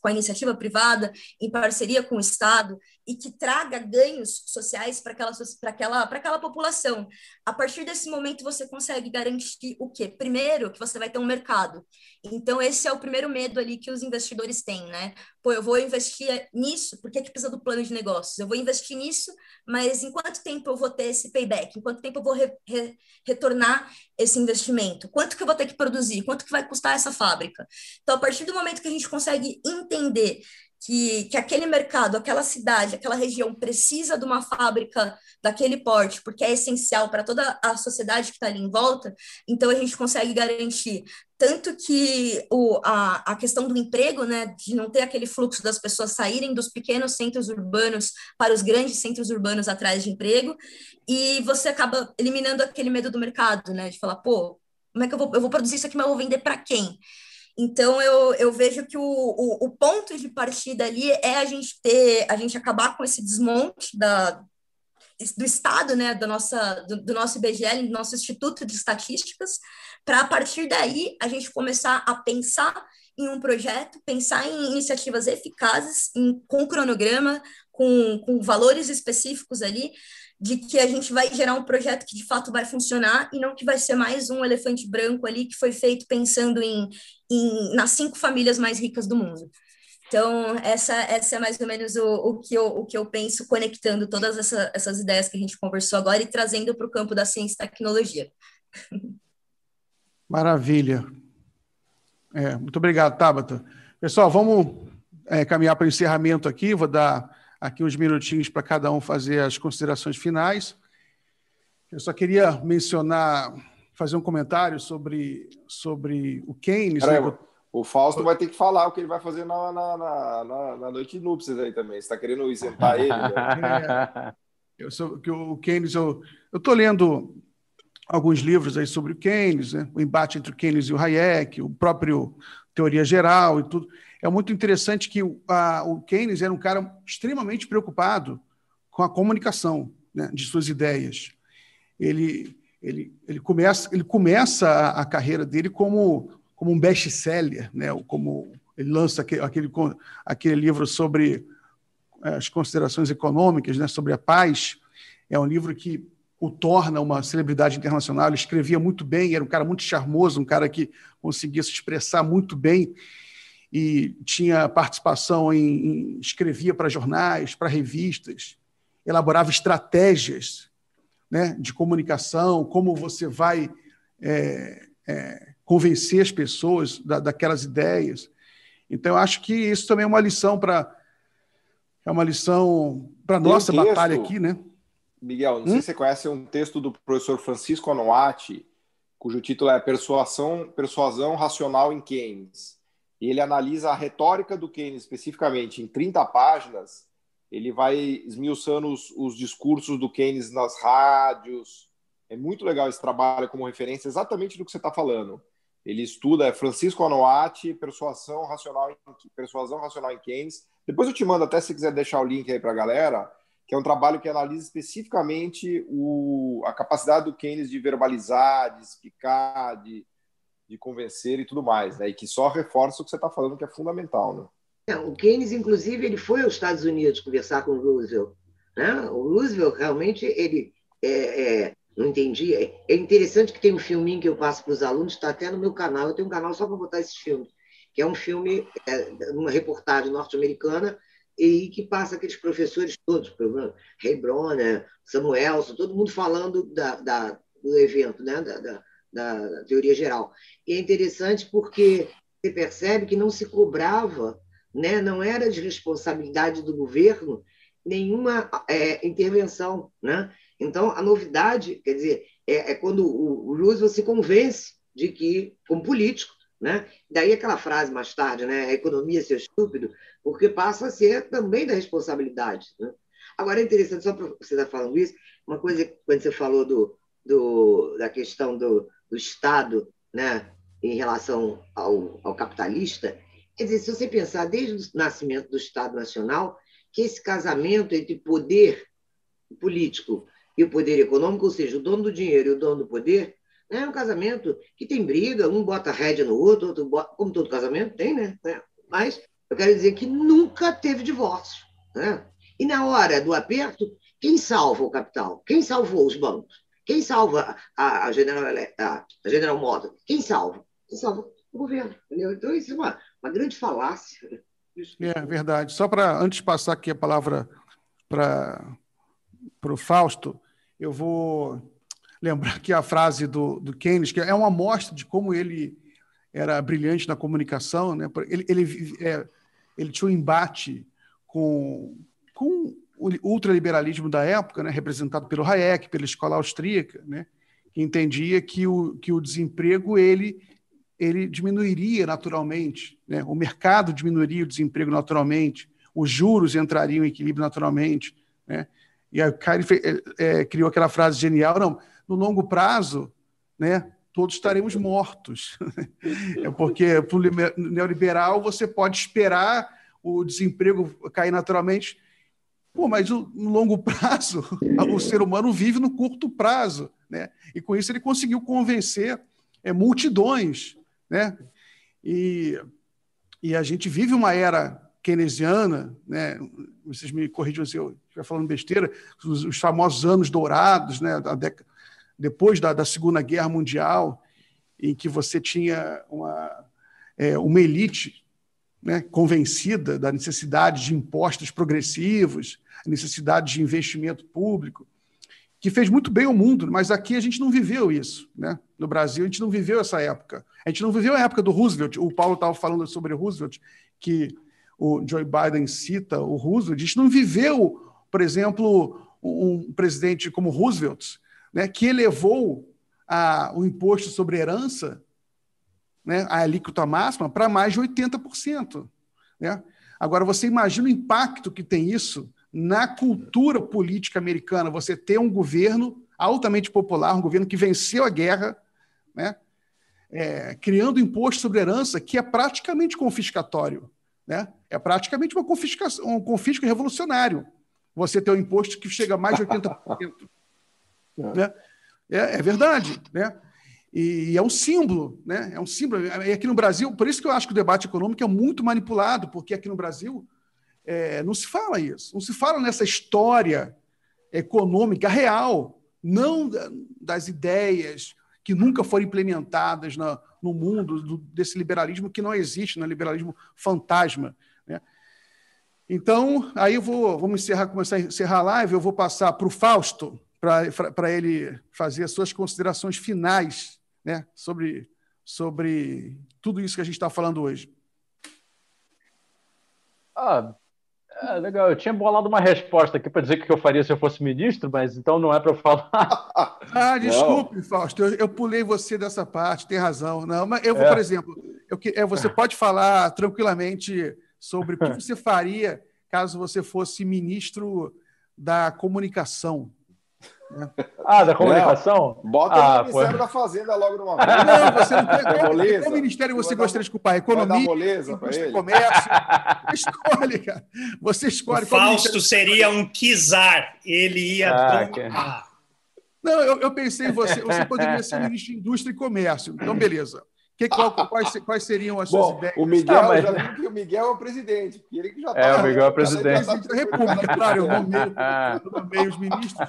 com a iniciativa privada, em parceria com o Estado, e que traga ganhos sociais para aquela, aquela, aquela população. A partir desse momento, você consegue garantir o quê? Primeiro, que você vai ter um mercado. Então, esse é o primeiro medo ali que os investidores têm, né? Pô, eu vou investir nisso, por que, que precisa do plano de negócios? Eu vou investir nisso, mas em quanto tempo eu vou ter esse payback? Em quanto tempo eu vou re, re, retornar esse investimento? Quanto que eu vou ter que produzir? Quanto que vai custar essa fábrica? Então, a partir do momento que a gente consegue entender que, que aquele mercado, aquela cidade, aquela região precisa de uma fábrica daquele porte, porque é essencial para toda a sociedade que está ali em volta, então a gente consegue garantir tanto que o, a, a questão do emprego, né, de não ter aquele fluxo das pessoas saírem dos pequenos centros urbanos para os grandes centros urbanos atrás de emprego, e você acaba eliminando aquele medo do mercado, né, de falar, pô, como é que eu vou, eu vou produzir isso aqui, mas eu vou vender para quem? Então eu, eu vejo que o, o, o, ponto de partida ali é a gente ter, a gente acabar com esse desmonte da, do Estado, né, da nossa, do, do nosso IBGE, do nosso Instituto de Estatísticas, para a partir daí a gente começar a pensar em um projeto, pensar em iniciativas eficazes, em, com cronograma, com, com valores específicos ali, de que a gente vai gerar um projeto que de fato vai funcionar e não que vai ser mais um elefante branco ali que foi feito pensando em, em nas cinco famílias mais ricas do mundo. Então, essa, essa é mais ou menos o, o, que, eu, o que eu penso, conectando todas essa, essas ideias que a gente conversou agora e trazendo para o campo da ciência e tecnologia. Maravilha. É, muito obrigado, Tabata. Pessoal, vamos é, caminhar para o encerramento aqui. Vou dar aqui uns minutinhos para cada um fazer as considerações finais. Eu só queria mencionar, fazer um comentário sobre, sobre o Keynes. Né? O Fausto vai ter que falar o que ele vai fazer na, na, na, na noite de núpcias aí também. Você está querendo isentar ele? Né? É, eu sou, que o Keynes, eu estou lendo alguns livros aí sobre o Keynes, né? o embate entre o Keynes e o Hayek, o próprio Teoria Geral e tudo é muito interessante que a, o Keynes era um cara extremamente preocupado com a comunicação né, de suas ideias. Ele, ele, ele começa, ele começa a, a carreira dele como, como um best-seller, né, como ele lança aquele, aquele, aquele livro sobre é, as considerações econômicas, né, sobre a paz. É um livro que o torna uma celebridade internacional. Ele escrevia muito bem, era um cara muito charmoso, um cara que conseguia se expressar muito bem e tinha participação em, em escrevia para jornais, para revistas, elaborava estratégias né, de comunicação, como você vai é, é, convencer as pessoas da, daquelas ideias. Então, eu acho que isso também é uma lição para é uma lição para nossa um batalha aqui, né? Miguel, não hum? sei se você conhece um texto do professor Francisco Anuati, cujo título é Persuasão, Persuasão Racional em Keynes e ele analisa a retórica do Keynes especificamente em 30 páginas, ele vai esmiuçando os, os discursos do Keynes nas rádios. É muito legal esse trabalho como referência exatamente do que você está falando. Ele estuda é Francisco Anoati, Persuasão Racional, Persuasão Racional em Keynes. Depois eu te mando até se quiser deixar o link aí para a galera, que é um trabalho que analisa especificamente o, a capacidade do Keynes de verbalizar, de explicar, de, de convencer e tudo mais, né? E que só reforça o que você está falando, que é fundamental, né? O Keynes, inclusive, ele foi aos Estados Unidos conversar com o Roosevelt. Né? O Roosevelt realmente ele é, é, não entendi. É, é interessante que tem um filminho que eu passo para os alunos, está até no meu canal. Eu tenho um canal só para botar esses filmes, que é um filme, é, uma reportagem norte-americana e que passa aqueles professores todos, Ray Bronner, Samuelson, todo mundo falando da, da do evento, né? Da, da, da, teoria geral. E é interessante porque você percebe que não se cobrava, né? não era de responsabilidade do governo nenhuma é, intervenção. Né? Então, a novidade, quer dizer, é, é quando o, o Roosevelt se convence de que, como político, né? Daí aquela frase mais tarde, né? a economia ser estúpido, porque passa a ser também da responsabilidade. Né? Agora é interessante, só para você estar falando isso, uma coisa quando você falou do, do, da questão do, do Estado né? em relação ao, ao capitalista, quer dizer, se você pensar desde o nascimento do Estado Nacional, que esse casamento entre poder político e o poder econômico, ou seja, o dono do dinheiro e o dono do poder, né? é um casamento que tem briga, um bota rédea no outro, outro bota, como todo casamento tem, né? É, mas eu quero dizer que nunca teve divórcio. Né? E na hora do aperto, quem salva o capital? Quem salvou os bancos? Quem salva a, General, a General Motors? Quem salva? Quem salva o governo. Entendeu? Então, isso é uma, uma grande falácia. Né? É verdade. Só para, antes de passar aqui a palavra para o Fausto, eu vou lembrar que a frase do, do Keynes, que é uma amostra de como ele era brilhante na comunicação, né? ele, ele, é, ele tinha um embate com, com o ultraliberalismo da época, né? representado pelo Hayek, pela escola austríaca, né? que entendia que o, que o desemprego ele, ele diminuiria naturalmente, né? o mercado diminuiria o desemprego naturalmente, os juros entrariam em equilíbrio naturalmente, né? E a Kyrie é, é, criou aquela frase genial, não, no longo prazo, né, todos estaremos mortos. é porque para o neoliberal você pode esperar o desemprego cair naturalmente. Pô, mas no longo prazo, o ser humano vive no curto prazo, né? E com isso ele conseguiu convencer é, multidões, né? E, e a gente vive uma era keynesiana, né? vocês me corrijam se eu estiver falando besteira, os, os, famosos anos dourados, né? da depois da, da, Segunda Guerra Mundial, em que você tinha uma, é, uma elite né? convencida da necessidade de impostos progressivos, necessidade de investimento público, que fez muito bem ao mundo, mas aqui a gente não viveu isso. Né? No Brasil, a gente não viveu essa época. A gente não viveu a época do Roosevelt. O Paulo estava falando sobre Roosevelt, que o Joe Biden cita o Roosevelt, a gente não viveu, por exemplo, um presidente como Roosevelt, né, que elevou a, o imposto sobre herança, né, a alíquota máxima, para mais de 80%. Né? Agora, você imagina o impacto que tem isso na cultura política americana, você ter um governo altamente popular, um governo que venceu a guerra, né, é, criando imposto sobre herança que é praticamente confiscatório. Né? É praticamente uma confiscação, um confisco revolucionário. Você ter um imposto que chega a mais de 80%. né? é, é verdade. Né? E, é um símbolo, né? É um símbolo. E aqui no Brasil, por isso que eu acho que o debate econômico é muito manipulado, porque aqui no Brasil é, não se fala isso, não se fala nessa história econômica real, não das ideias que nunca foram implementadas na, no mundo do, desse liberalismo que não existe, no né? liberalismo fantasma. Né? Então, aí eu vou vamos encerrar, começar a encerrar a live, eu vou passar para o Fausto, para ele fazer as suas considerações finais né, sobre, sobre tudo isso que a gente está falando hoje. Ah, é, legal, eu tinha bolado uma resposta aqui para dizer o que eu faria se eu fosse ministro, mas então não é para falar. ah, desculpe, não. Fausto, eu, eu, pulei você dessa parte, tem razão. Não, mas eu vou, é. por exemplo, eu, é, você pode falar tranquilamente sobre o que você faria caso você fosse ministro da comunicação. Ah, da comunicação? Bota ah, o Ministério pô. da Fazenda logo numa vez. Não, você não tem. Vai Qual, moleza? qual ministério você Vai dar gostaria de ocupar? Vai dar Economia, moleza e comércio. Escolhe, cara. Você escolhe. O qual Fausto seria um kizar. Ele ia Ah, dominar. Não, eu, eu pensei em você. Você poderia ser ministro de Indústria e Comércio. Então, beleza. Que, qual- quais, quais seriam as suas Bom, ideias? o Miguel, Ah, mas- já que o Miguel é o presidente, porque ele que já É, tá- o Miguel é o já- presidente. já tá- Presidente da República, claro, eu nomeio, eu nomeio os ministros.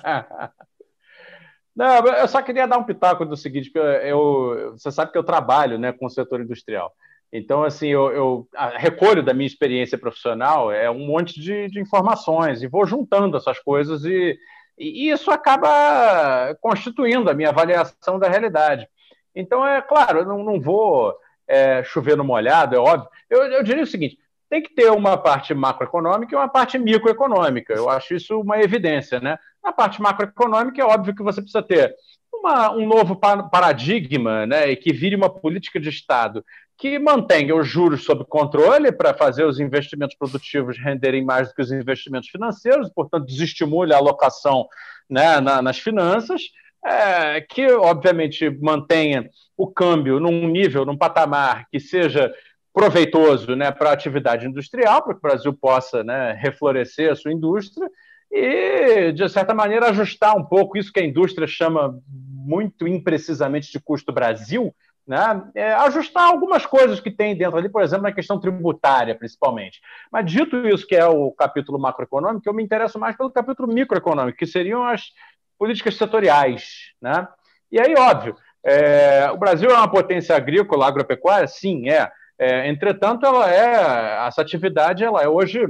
Não, eu só queria dar um pitaco do seguinte, porque eu, eu- você sabe que eu trabalho né, com o setor industrial. Então, assim, eu, eu recolho da minha experiência profissional é um monte de, de informações e vou juntando essas coisas e, e isso acaba constituindo a minha avaliação da realidade. Então, é claro, eu não, não vou é, chover no molhado, é óbvio. Eu, eu diria o seguinte: tem que ter uma parte macroeconômica e uma parte microeconômica. Eu acho isso uma evidência, né? Na parte macroeconômica, é óbvio que você precisa ter uma, um novo pa- paradigma, né? E que vire uma política de Estado que mantenha os juros sob controle para fazer os investimentos produtivos renderem mais do que os investimentos financeiros, portanto, desestimule a alocação né, na- nas finanças, é, que, obviamente, mantenha o câmbio num nível, num patamar que seja proveitoso né, para a atividade industrial, para que o Brasil possa né, reflorescer a sua indústria e, de certa maneira, ajustar um pouco isso que a indústria chama muito imprecisamente de custo Brasil, né? É, ajustar algumas coisas que tem dentro ali, por exemplo, na questão tributária, principalmente. Mas, dito isso, que é o capítulo macroeconômico, eu me interesso mais pelo capítulo microeconômico, que seriam as políticas setoriais. Né? E aí, óbvio, é, o Brasil é uma potência agrícola, agropecuária? Sim, é. É, entretanto, ela é essa atividade ela é hoje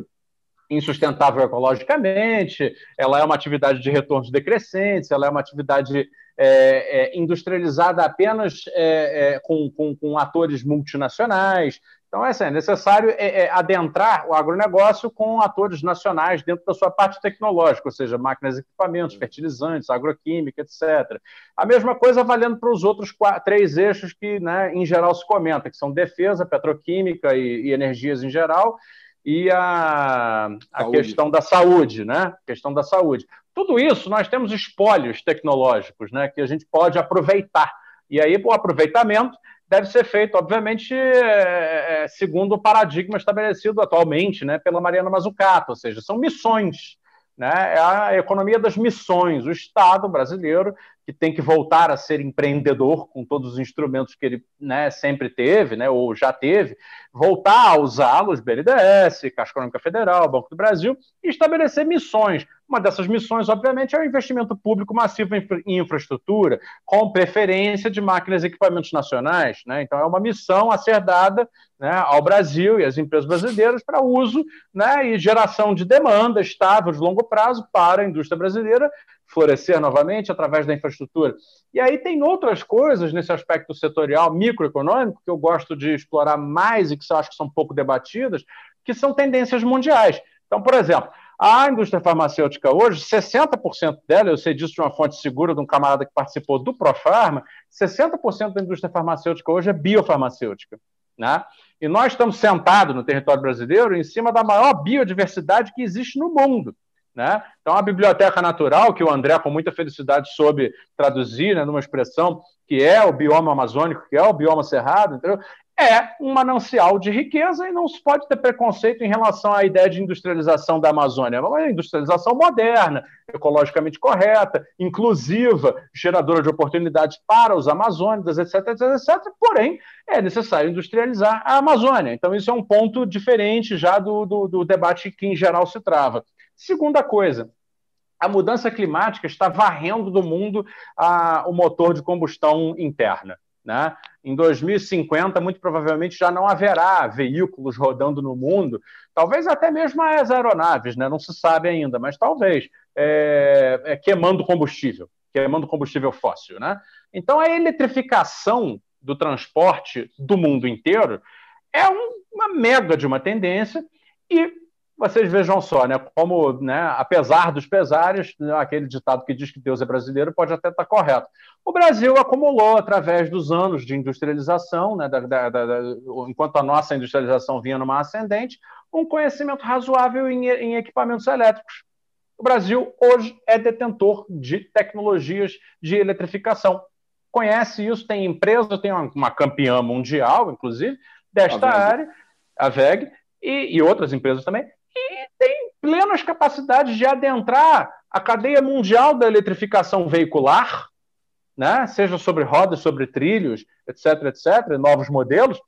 insustentável ecologicamente, ela é uma atividade de retornos decrescentes, ela é uma atividade é, é, industrializada apenas é, é, com, com, com, atores multinacionais. Então, é, assim, é necessário adentrar o agronegócio com atores nacionais dentro da sua parte tecnológica, ou seja, máquinas e equipamentos, fertilizantes, agroquímica, etc. A mesma coisa valendo para os outros quatro, três eixos que, né, em geral, se comenta, que são defesa, petroquímica e, e energias em geral, e a, a questão da saúde, né? questão da saúde. Tudo isso nós temos espólios tecnológicos, né? Que a gente pode aproveitar. E aí o aproveitamento deve ser feito, obviamente, é, segundo o paradigma estabelecido atualmente, né? Pela Mariana Mazzucato, ou seja, são missões. Né? É a economia das missões. O Estado brasileiro, que tem que voltar a ser empreendedor com todos os instrumentos que ele né, sempre teve, né, ou já teve, voltar a usá-los, BNDES, Caixa Econômica Federal, Banco do Brasil, e estabelecer missões. Uma dessas missões, obviamente, é o investimento público massivo em infraestrutura, com preferência de máquinas e equipamentos nacionais. Né? Então, é uma missão a ser dada né, ao Brasil e às empresas brasileiras para uso né, e geração de demanda estável de longo prazo para a indústria brasileira florescer novamente através da infraestrutura. E aí tem outras coisas nesse aspecto setorial microeconômico que eu gosto de explorar mais e que eu acho que são pouco debatidas, que são tendências mundiais. Então, por exemplo, a indústria farmacêutica hoje, 60% dela, eu sei disso de uma fonte segura, de um camarada que participou do Profarma, 60% da indústria farmacêutica hoje é biofarmacêutica. Né? E nós estamos sentados no território brasileiro em cima da maior biodiversidade que existe no mundo. Né? Então, a biblioteca natural, que o André, com muita felicidade, soube traduzir né, numa expressão que é o bioma amazônico, que é o bioma cerrado, entendeu? É um manancial de riqueza e não se pode ter preconceito em relação à ideia de industrialização da Amazônia. É uma industrialização moderna, ecologicamente correta, inclusiva, geradora de oportunidades para os amazônicos, etc, etc, etc. Porém, é necessário industrializar a Amazônia. Então, isso é um ponto diferente já do, do, do debate que, em geral, se trava. Segunda coisa, a mudança climática está varrendo do mundo a, o motor de combustão interna. Né? Em 2050, muito provavelmente já não haverá veículos rodando no mundo, talvez até mesmo as aeronaves, né? não se sabe ainda, mas talvez, é, é, queimando combustível, queimando combustível fóssil. Né? Então, a eletrificação do transporte do mundo inteiro é um, uma mega de uma tendência e vocês vejam só, né, como, né, apesar dos pesares, né, aquele ditado que diz que Deus é brasileiro pode até estar correto. O Brasil acumulou, através dos anos de industrialização, né, da, da, da, enquanto a nossa industrialização vinha numa ascendente, um conhecimento razoável em, em equipamentos elétricos. O Brasil hoje é detentor de tecnologias de eletrificação. Conhece isso, tem empresa, tem uma, uma campeã mundial, inclusive, desta a área, a VEG, e, e outras empresas também, tem plenas capacidades de adentrar a cadeia mundial da eletrificação veicular, né? seja sobre rodas, sobre trilhos, etc., etc., novos modelos,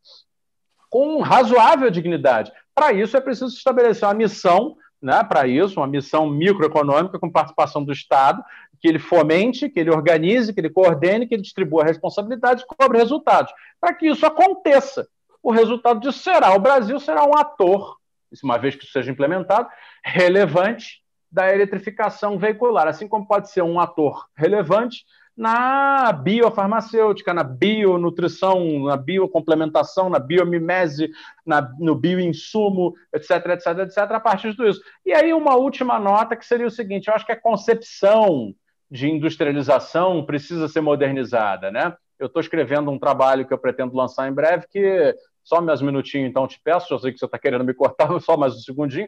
com razoável dignidade. Para isso, é preciso estabelecer uma missão né, para isso, uma missão microeconômica com participação do Estado, que ele fomente, que ele organize, que ele coordene, que ele distribua responsabilidades e cobre resultados. Para que isso aconteça, o resultado disso será: o Brasil será um ator, uma vez que isso seja implementado, relevante da eletrificação veicular, assim como pode ser um ator relevante na biofarmacêutica, na bionutrição, na biocomplementação, na biomimese, na, no bioinsumo, etc, etc, etc, a partir de tudo isso. E aí uma última nota que seria o seguinte, eu acho que a concepção de industrialização precisa ser modernizada, né? Eu estou escrevendo um trabalho que eu pretendo lançar em breve, que só mais um minutinho, então, te peço, eu sei que você está querendo me cortar, só mais um segundinho,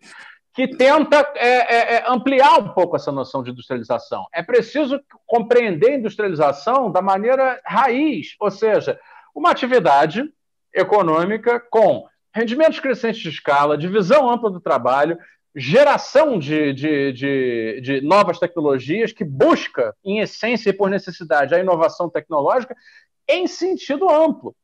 que tenta é, é, é, ampliar um pouco essa noção de industrialização. É preciso compreender a industrialização da maneira raiz, ou seja, uma atividade econômica com rendimentos crescentes de escala, divisão ampla do trabalho, geração de, de, de, de, novas tecnologias que busca, em essência e por necessidade, a inovação tecnológica em sentido amplo.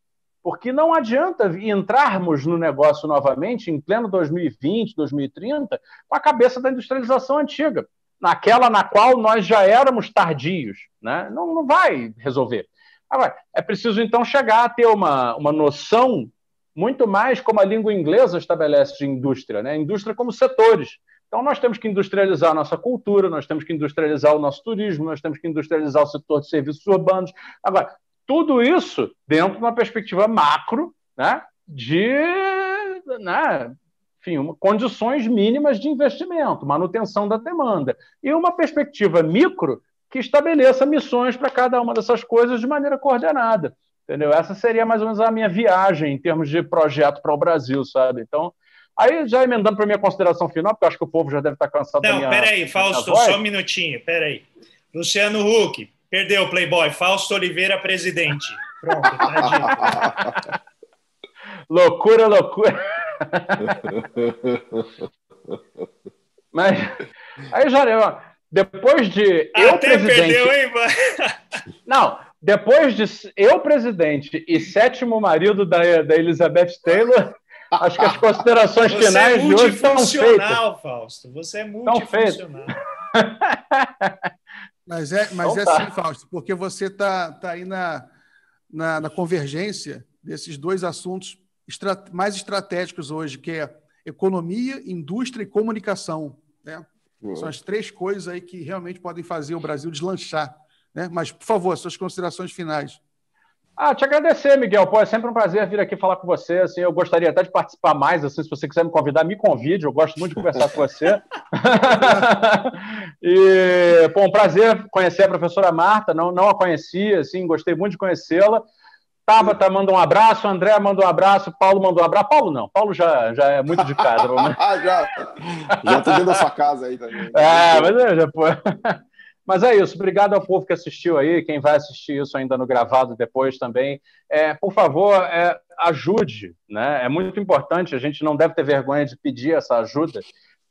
Porque não adianta entrarmos no negócio novamente em pleno 2020, 2030, com a cabeça da industrialização antiga, naquela na qual nós já éramos tardios. Né? Não, não vai resolver. Agora, é preciso então chegar a ter uma, uma noção muito mais como a língua inglesa estabelece de indústria, né? indústria como setores. Então, nós temos que industrializar a nossa cultura, nós temos que industrializar o nosso turismo, nós temos que industrializar o setor de serviços urbanos. Agora, tudo isso dentro de uma perspectiva macro né, de né, enfim, uma, condições mínimas de investimento, manutenção da demanda. E uma perspectiva micro que estabeleça missões para cada uma dessas coisas de maneira coordenada. Entendeu? Essa seria mais ou menos a minha viagem em termos de projeto para o Brasil, sabe? Então, aí já emendando para a minha consideração final, porque eu acho que o povo já deve estar cansado Não, da minha. Peraí, Fausto, só um minutinho, peraí. Luciano Huck, Perdeu, Playboy. Fausto Oliveira, presidente. Pronto, tá loucura, loucura. Mas aí já depois de eu Até presidente. Perdeu, hein, Não, depois de eu presidente e sétimo marido da, da Elizabeth Taylor, acho que as considerações Você é finais é de hoje estão feitas. Fausto. Você é multifuncional. Mas é, mas então, é tá. sim, Fausto, porque você está tá aí na, na, na, convergência desses dois assuntos mais estratégicos hoje, que é economia, indústria e comunicação. Né? São as três coisas aí que realmente podem fazer o Brasil deslanchar. Né? Mas, por favor, suas considerações finais. Ah, te agradecer, Miguel. Pô, é sempre um prazer vir aqui falar com você. Assim, eu gostaria até de participar mais. Assim, se você quiser me convidar, me convide. Eu gosto muito de conversar com você. e, pô, um prazer conhecer a professora Marta. Não, não a conhecia, assim, gostei muito de conhecê-la. Tabata manda um abraço, André manda um abraço, Paulo mandou um abraço. Paulo não, Paulo já, já é muito de casa. já, já tô dentro da sua casa aí também. É, mas é, já, pô. Mas é isso, obrigado ao povo que assistiu aí, quem vai assistir isso ainda no gravado depois também. É, por favor, é, ajude, né? É muito importante, a gente não deve ter vergonha de pedir essa ajuda,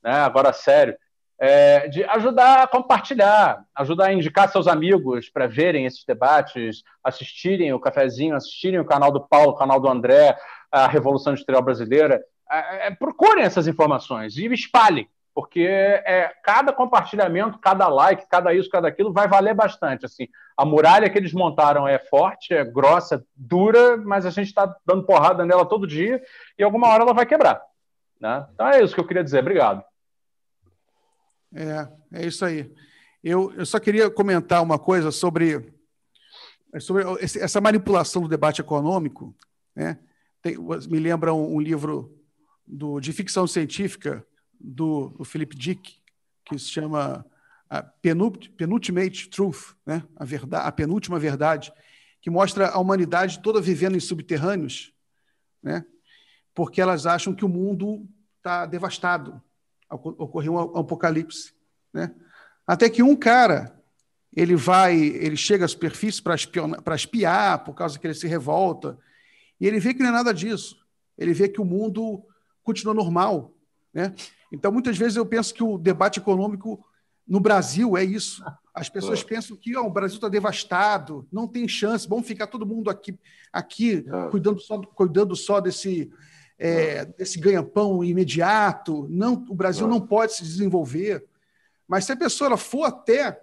né? Agora, sério. É, de ajudar a compartilhar, ajudar a indicar seus amigos para verem esses debates, assistirem o cafezinho, assistirem o canal do Paulo, o canal do André, a Revolução Industrial Brasileira. É, é procurem essas informações e espalhem porque é, cada compartilhamento, cada like, cada isso, cada aquilo vai valer bastante. Assim, a muralha que eles montaram é forte, é grossa, dura, mas a gente está dando porrada nela todo dia e alguma hora ela vai quebrar. Né? Então é isso que eu queria dizer. Obrigado. É, é isso aí. Eu, eu só queria comentar uma coisa sobre, sobre essa manipulação do debate econômico. Né? Tem, me lembra um, um livro do, de ficção científica do, do Philip Dick, que se chama a Penultimate Truth, né? a, verdade, a penúltima verdade, que mostra a humanidade toda vivendo em subterrâneos, né? porque elas acham que o mundo está devastado, ocorreu um apocalipse. né? Até que um cara ele vai, ele chega à superfície para espiar, por causa que ele se revolta, e ele vê que não é nada disso. Ele vê que o mundo continua normal, né? Então, muitas vezes eu penso que o debate econômico no Brasil é isso. As pessoas pensam que oh, o Brasil está devastado, não tem chance, vamos ficar todo mundo aqui, aqui cuidando, só, cuidando só desse, é, desse ganha-pão imediato. Não, o Brasil não pode se desenvolver. Mas se a pessoa for até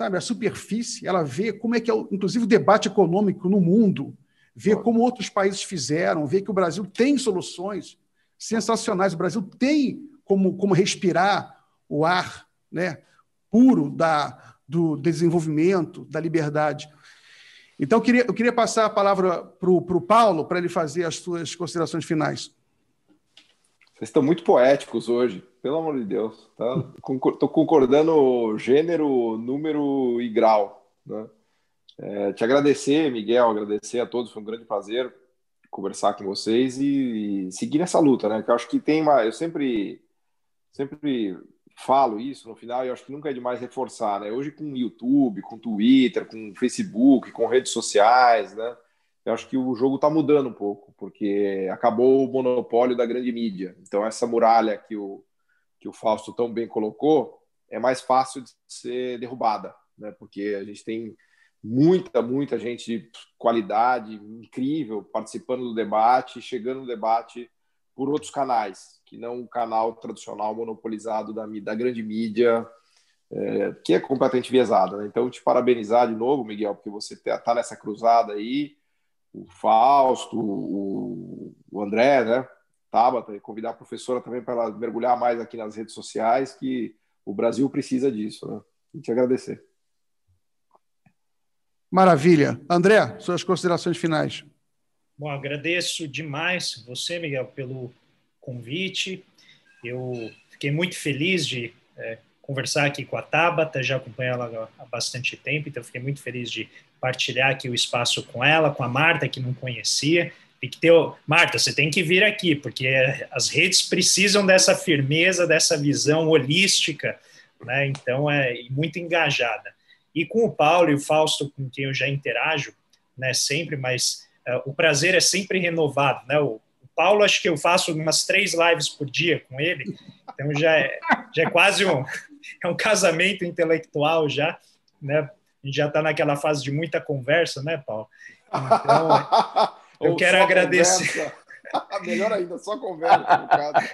sabe, a superfície, ela vê como é que é, inclusive, o debate econômico no mundo, vê como outros países fizeram, vê que o Brasil tem soluções sensacionais, o Brasil tem como, como respirar o ar né, puro da, do desenvolvimento, da liberdade. Então, eu queria, eu queria passar a palavra para o Paulo, para ele fazer as suas considerações finais. Vocês estão muito poéticos hoje, pelo amor de Deus. Estou tá? concordando gênero, número e grau. Né? É, te agradecer, Miguel, agradecer a todos, foi um grande prazer conversar com vocês e, e seguir nessa luta, né? Que eu acho que tem uma. Eu sempre sempre falo isso no final e acho que nunca é demais reforçar, né? Hoje com YouTube, com Twitter, com Facebook, com redes sociais, né? Eu acho que o jogo está mudando um pouco, porque acabou o monopólio da grande mídia. Então essa muralha que o que o Fausto tão bem colocou é mais fácil de ser derrubada, né? Porque a gente tem muita, muita gente de qualidade incrível participando do debate, chegando no debate por outros canais, que não o canal tradicional monopolizado da, da grande mídia, é, que é completamente viesado. Né? Então, te parabenizar de novo, Miguel, porque você está tá nessa cruzada aí, o Fausto, o, o André, né? Tabata, e convidar a professora também para ela mergulhar mais aqui nas redes sociais, que o Brasil precisa disso. Né? E te agradecer. Maravilha. André, suas considerações finais. Bom, agradeço demais você, Miguel, pelo convite. Eu fiquei muito feliz de é, conversar aqui com a Tabata, já acompanho ela há bastante tempo, então fiquei muito feliz de partilhar aqui o espaço com ela, com a Marta, que não conhecia. Tem que ter, Marta, você tem que vir aqui, porque as redes precisam dessa firmeza, dessa visão holística, né? Então é muito engajada. E com o Paulo e o Fausto, com quem eu já interajo, né, sempre, mas o prazer é sempre renovado, né? O, o, Paulo, acho que eu faço umas três lives por dia com ele, então já é, já é quase um, é um casamento intelectual já, né? A gente já está naquela fase de muita conversa, né, Paulo? Então, eu quero agradecer. Melhor ainda, só conversa, no caso.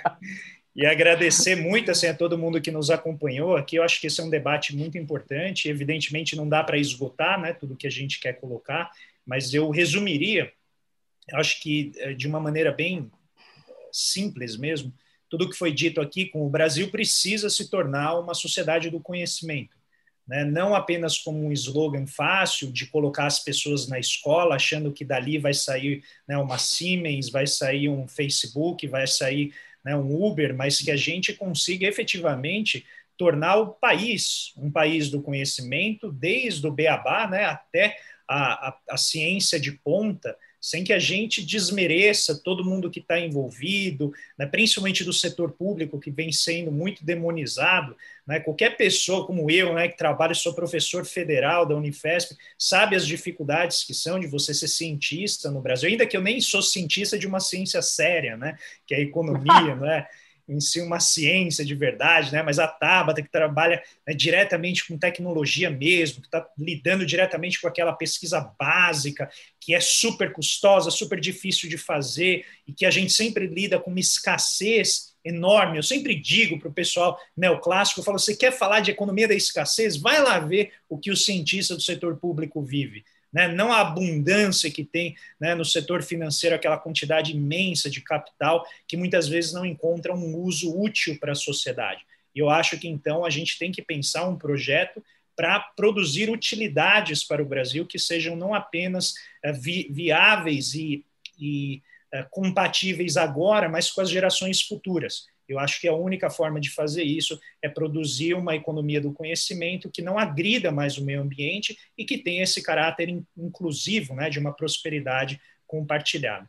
e agradecer muito assim, a todo mundo que nos acompanhou aqui. Eu acho que esse é um debate muito importante. Evidentemente, não dá para esgotar né, tudo que a gente quer colocar, mas eu resumiria, acho que eh, de uma maneira bem simples mesmo, tudo que foi dito aqui com o Brasil precisa se tornar uma sociedade do conhecimento. Né? Não apenas como um slogan fácil de colocar as pessoas na escola achando que dali vai sair né, uma Siemens, vai sair um Facebook, vai sair né, um Uber, mas que a gente consiga efetivamente tornar o país um país do conhecimento, desde o beabá né, até a, a, a ciência de ponta, sem que a gente desmereça todo mundo que está envolvido, né, principalmente do setor público, que vem sendo muito demonizado. Né, qualquer pessoa como eu, né, que trabalha, sou professor federal da Unifesp, sabe as dificuldades que são de você ser cientista no Brasil, ainda que eu nem sou cientista de uma ciência séria, né, que é a economia, não é? Em si uma ciência de verdade, né? mas a Tabata, que trabalha né, diretamente com tecnologia mesmo, que está lidando diretamente com aquela pesquisa básica, que é super custosa, super difícil de fazer, e que a gente sempre lida com uma escassez enorme. Eu sempre digo para o pessoal neoclássico, eu falo, você quer falar de economia da escassez? Vai lá ver o que o cientista do setor público vive né? não a abundância que tem né, no setor financeiro, aquela quantidade imensa de capital que muitas vezes não encontra um uso útil para a sociedade. E eu acho que então a gente tem que pensar um projeto para produzir utilidades para o Brasil que sejam não apenas uh, vi viáveis e, e uh, compatíveis agora, mas com as gerações futuras. Eu acho que a única forma de fazer isso é produzir uma economia do conhecimento que não agrida mais o meio ambiente e que tenha esse caráter inclusivo, né, de uma prosperidade compartilhada.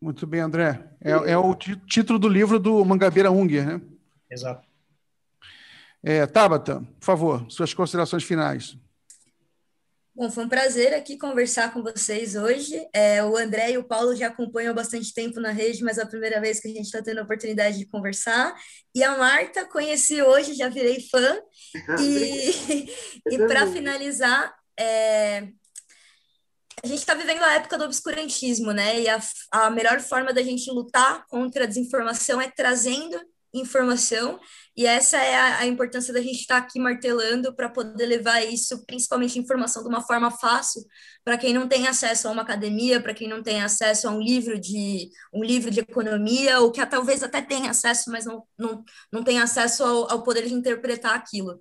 Muito bem, André. É, é o título do livro do Mangabeira Unger, né? Exato. É, Tabata, por favor, suas considerações finais. Bom, foi um prazer aqui conversar com vocês hoje. É, o André e o Paulo já acompanham há bastante tempo na rede, mas é a primeira vez que a gente está tendo a oportunidade de conversar. E a Marta, conheci hoje, já virei fã. E, e para finalizar, é, a gente está vivendo a época do obscurantismo, né? E a, a melhor forma da gente lutar contra a desinformação é trazendo informação, e essa é a, a importância da gente estar tá aqui martelando para poder levar isso, principalmente informação, de uma forma fácil, para quem não tem acesso a uma academia, para quem não tem acesso a um livro de um livro de economia, ou que talvez até tenha acesso, mas não, não, não tem acesso ao, ao poder de interpretar aquilo.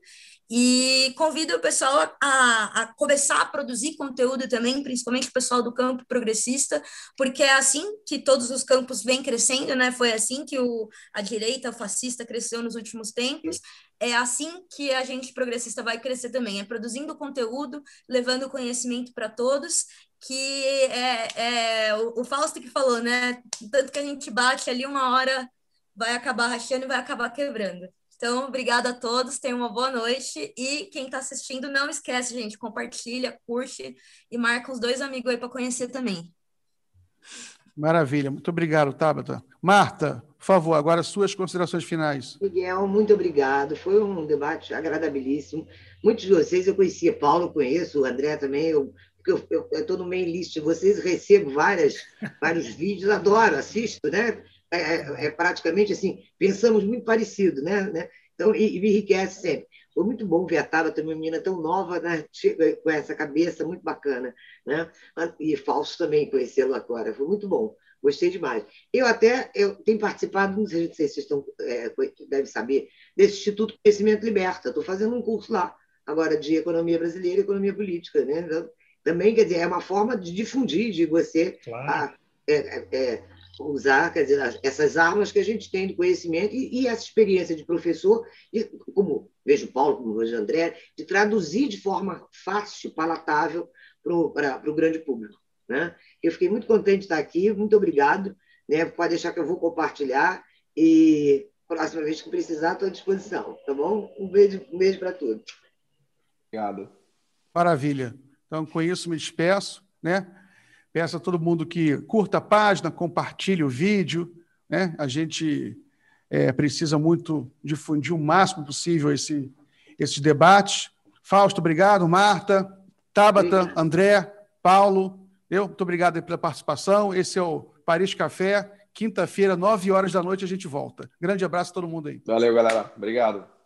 E convido o pessoal a, a, começar a produzir conteúdo também, principalmente o pessoal do campo progressista, porque é assim que todos os campos vêm crescendo, né? Foi assim que o, a direita fascista cresceu nos últimos tempos. É assim que a gente progressista vai crescer também, é produzindo conteúdo, levando conhecimento para todos, que é, é o, Fausto que falou, né? Tanto que a gente bate ali uma hora vai acabar rachando e vai acabar quebrando. Então, obrigada a todos, tenham uma boa noite. E quem está assistindo, não esquece, gente, compartilha, curte e marca os dois amigos aí para conhecer também. Maravilha, muito obrigado, Tabata. Marta, por favor, agora suas considerações finais. Miguel, muito obrigado. Foi um debate agradabilíssimo. Muitos de vocês eu conhecia, Paulo conheço, o André também, eu, porque eu estou no mail list de vocês, recebo várias, vários vídeos, adoro, assisto, né? É, é, é, praticamente assim, pensamos muito parecido, né? né? Então, e, e, me enriquece sempre. Foi muito bom ver a Tabata, uma menina tão nova, né? com essa cabeça muito bacana. Né? E Falso também, conhecê-lo agora. Foi muito bom. Gostei demais. Eu até eu tenho participado, não sei se vocês estão, é, devem saber, desse Instituto Conhecimento Liberta. Estou fazendo um curso lá, agora, de Economia Brasileira e Economia Política. Né? Então, também, quer dizer, é uma forma de difundir, de você claro. a, é, é, usar quer dizer, essas armas que a gente tem de conhecimento e, e essa experiência de professor, e, como vejo Paulo, como vejo André, de traduzir de forma fácil, palatável para o grande público. Né? Eu fiquei muito contente de estar aqui, muito obrigado. Né? Pode deixar que eu vou compartilhar e próxima vez que precisar, estou à disposição. Tá bom? Um beijo, um beijo para todos. Obrigado. Maravilha. Então, com isso, me despeço. Né? Peço a todo mundo que curta a página, compartilhe o vídeo. Né? A gente é, precisa muito difundir o máximo possível esse, esses debates. Fausto, obrigado. Marta, Tabata, André, Paulo. Eu, muito obrigado pela participação. Esse é o Paris Café. Quinta-feira, nove horas da noite, a gente volta. Grande abraço a todo mundo aí. Valeu, galera. Obrigado.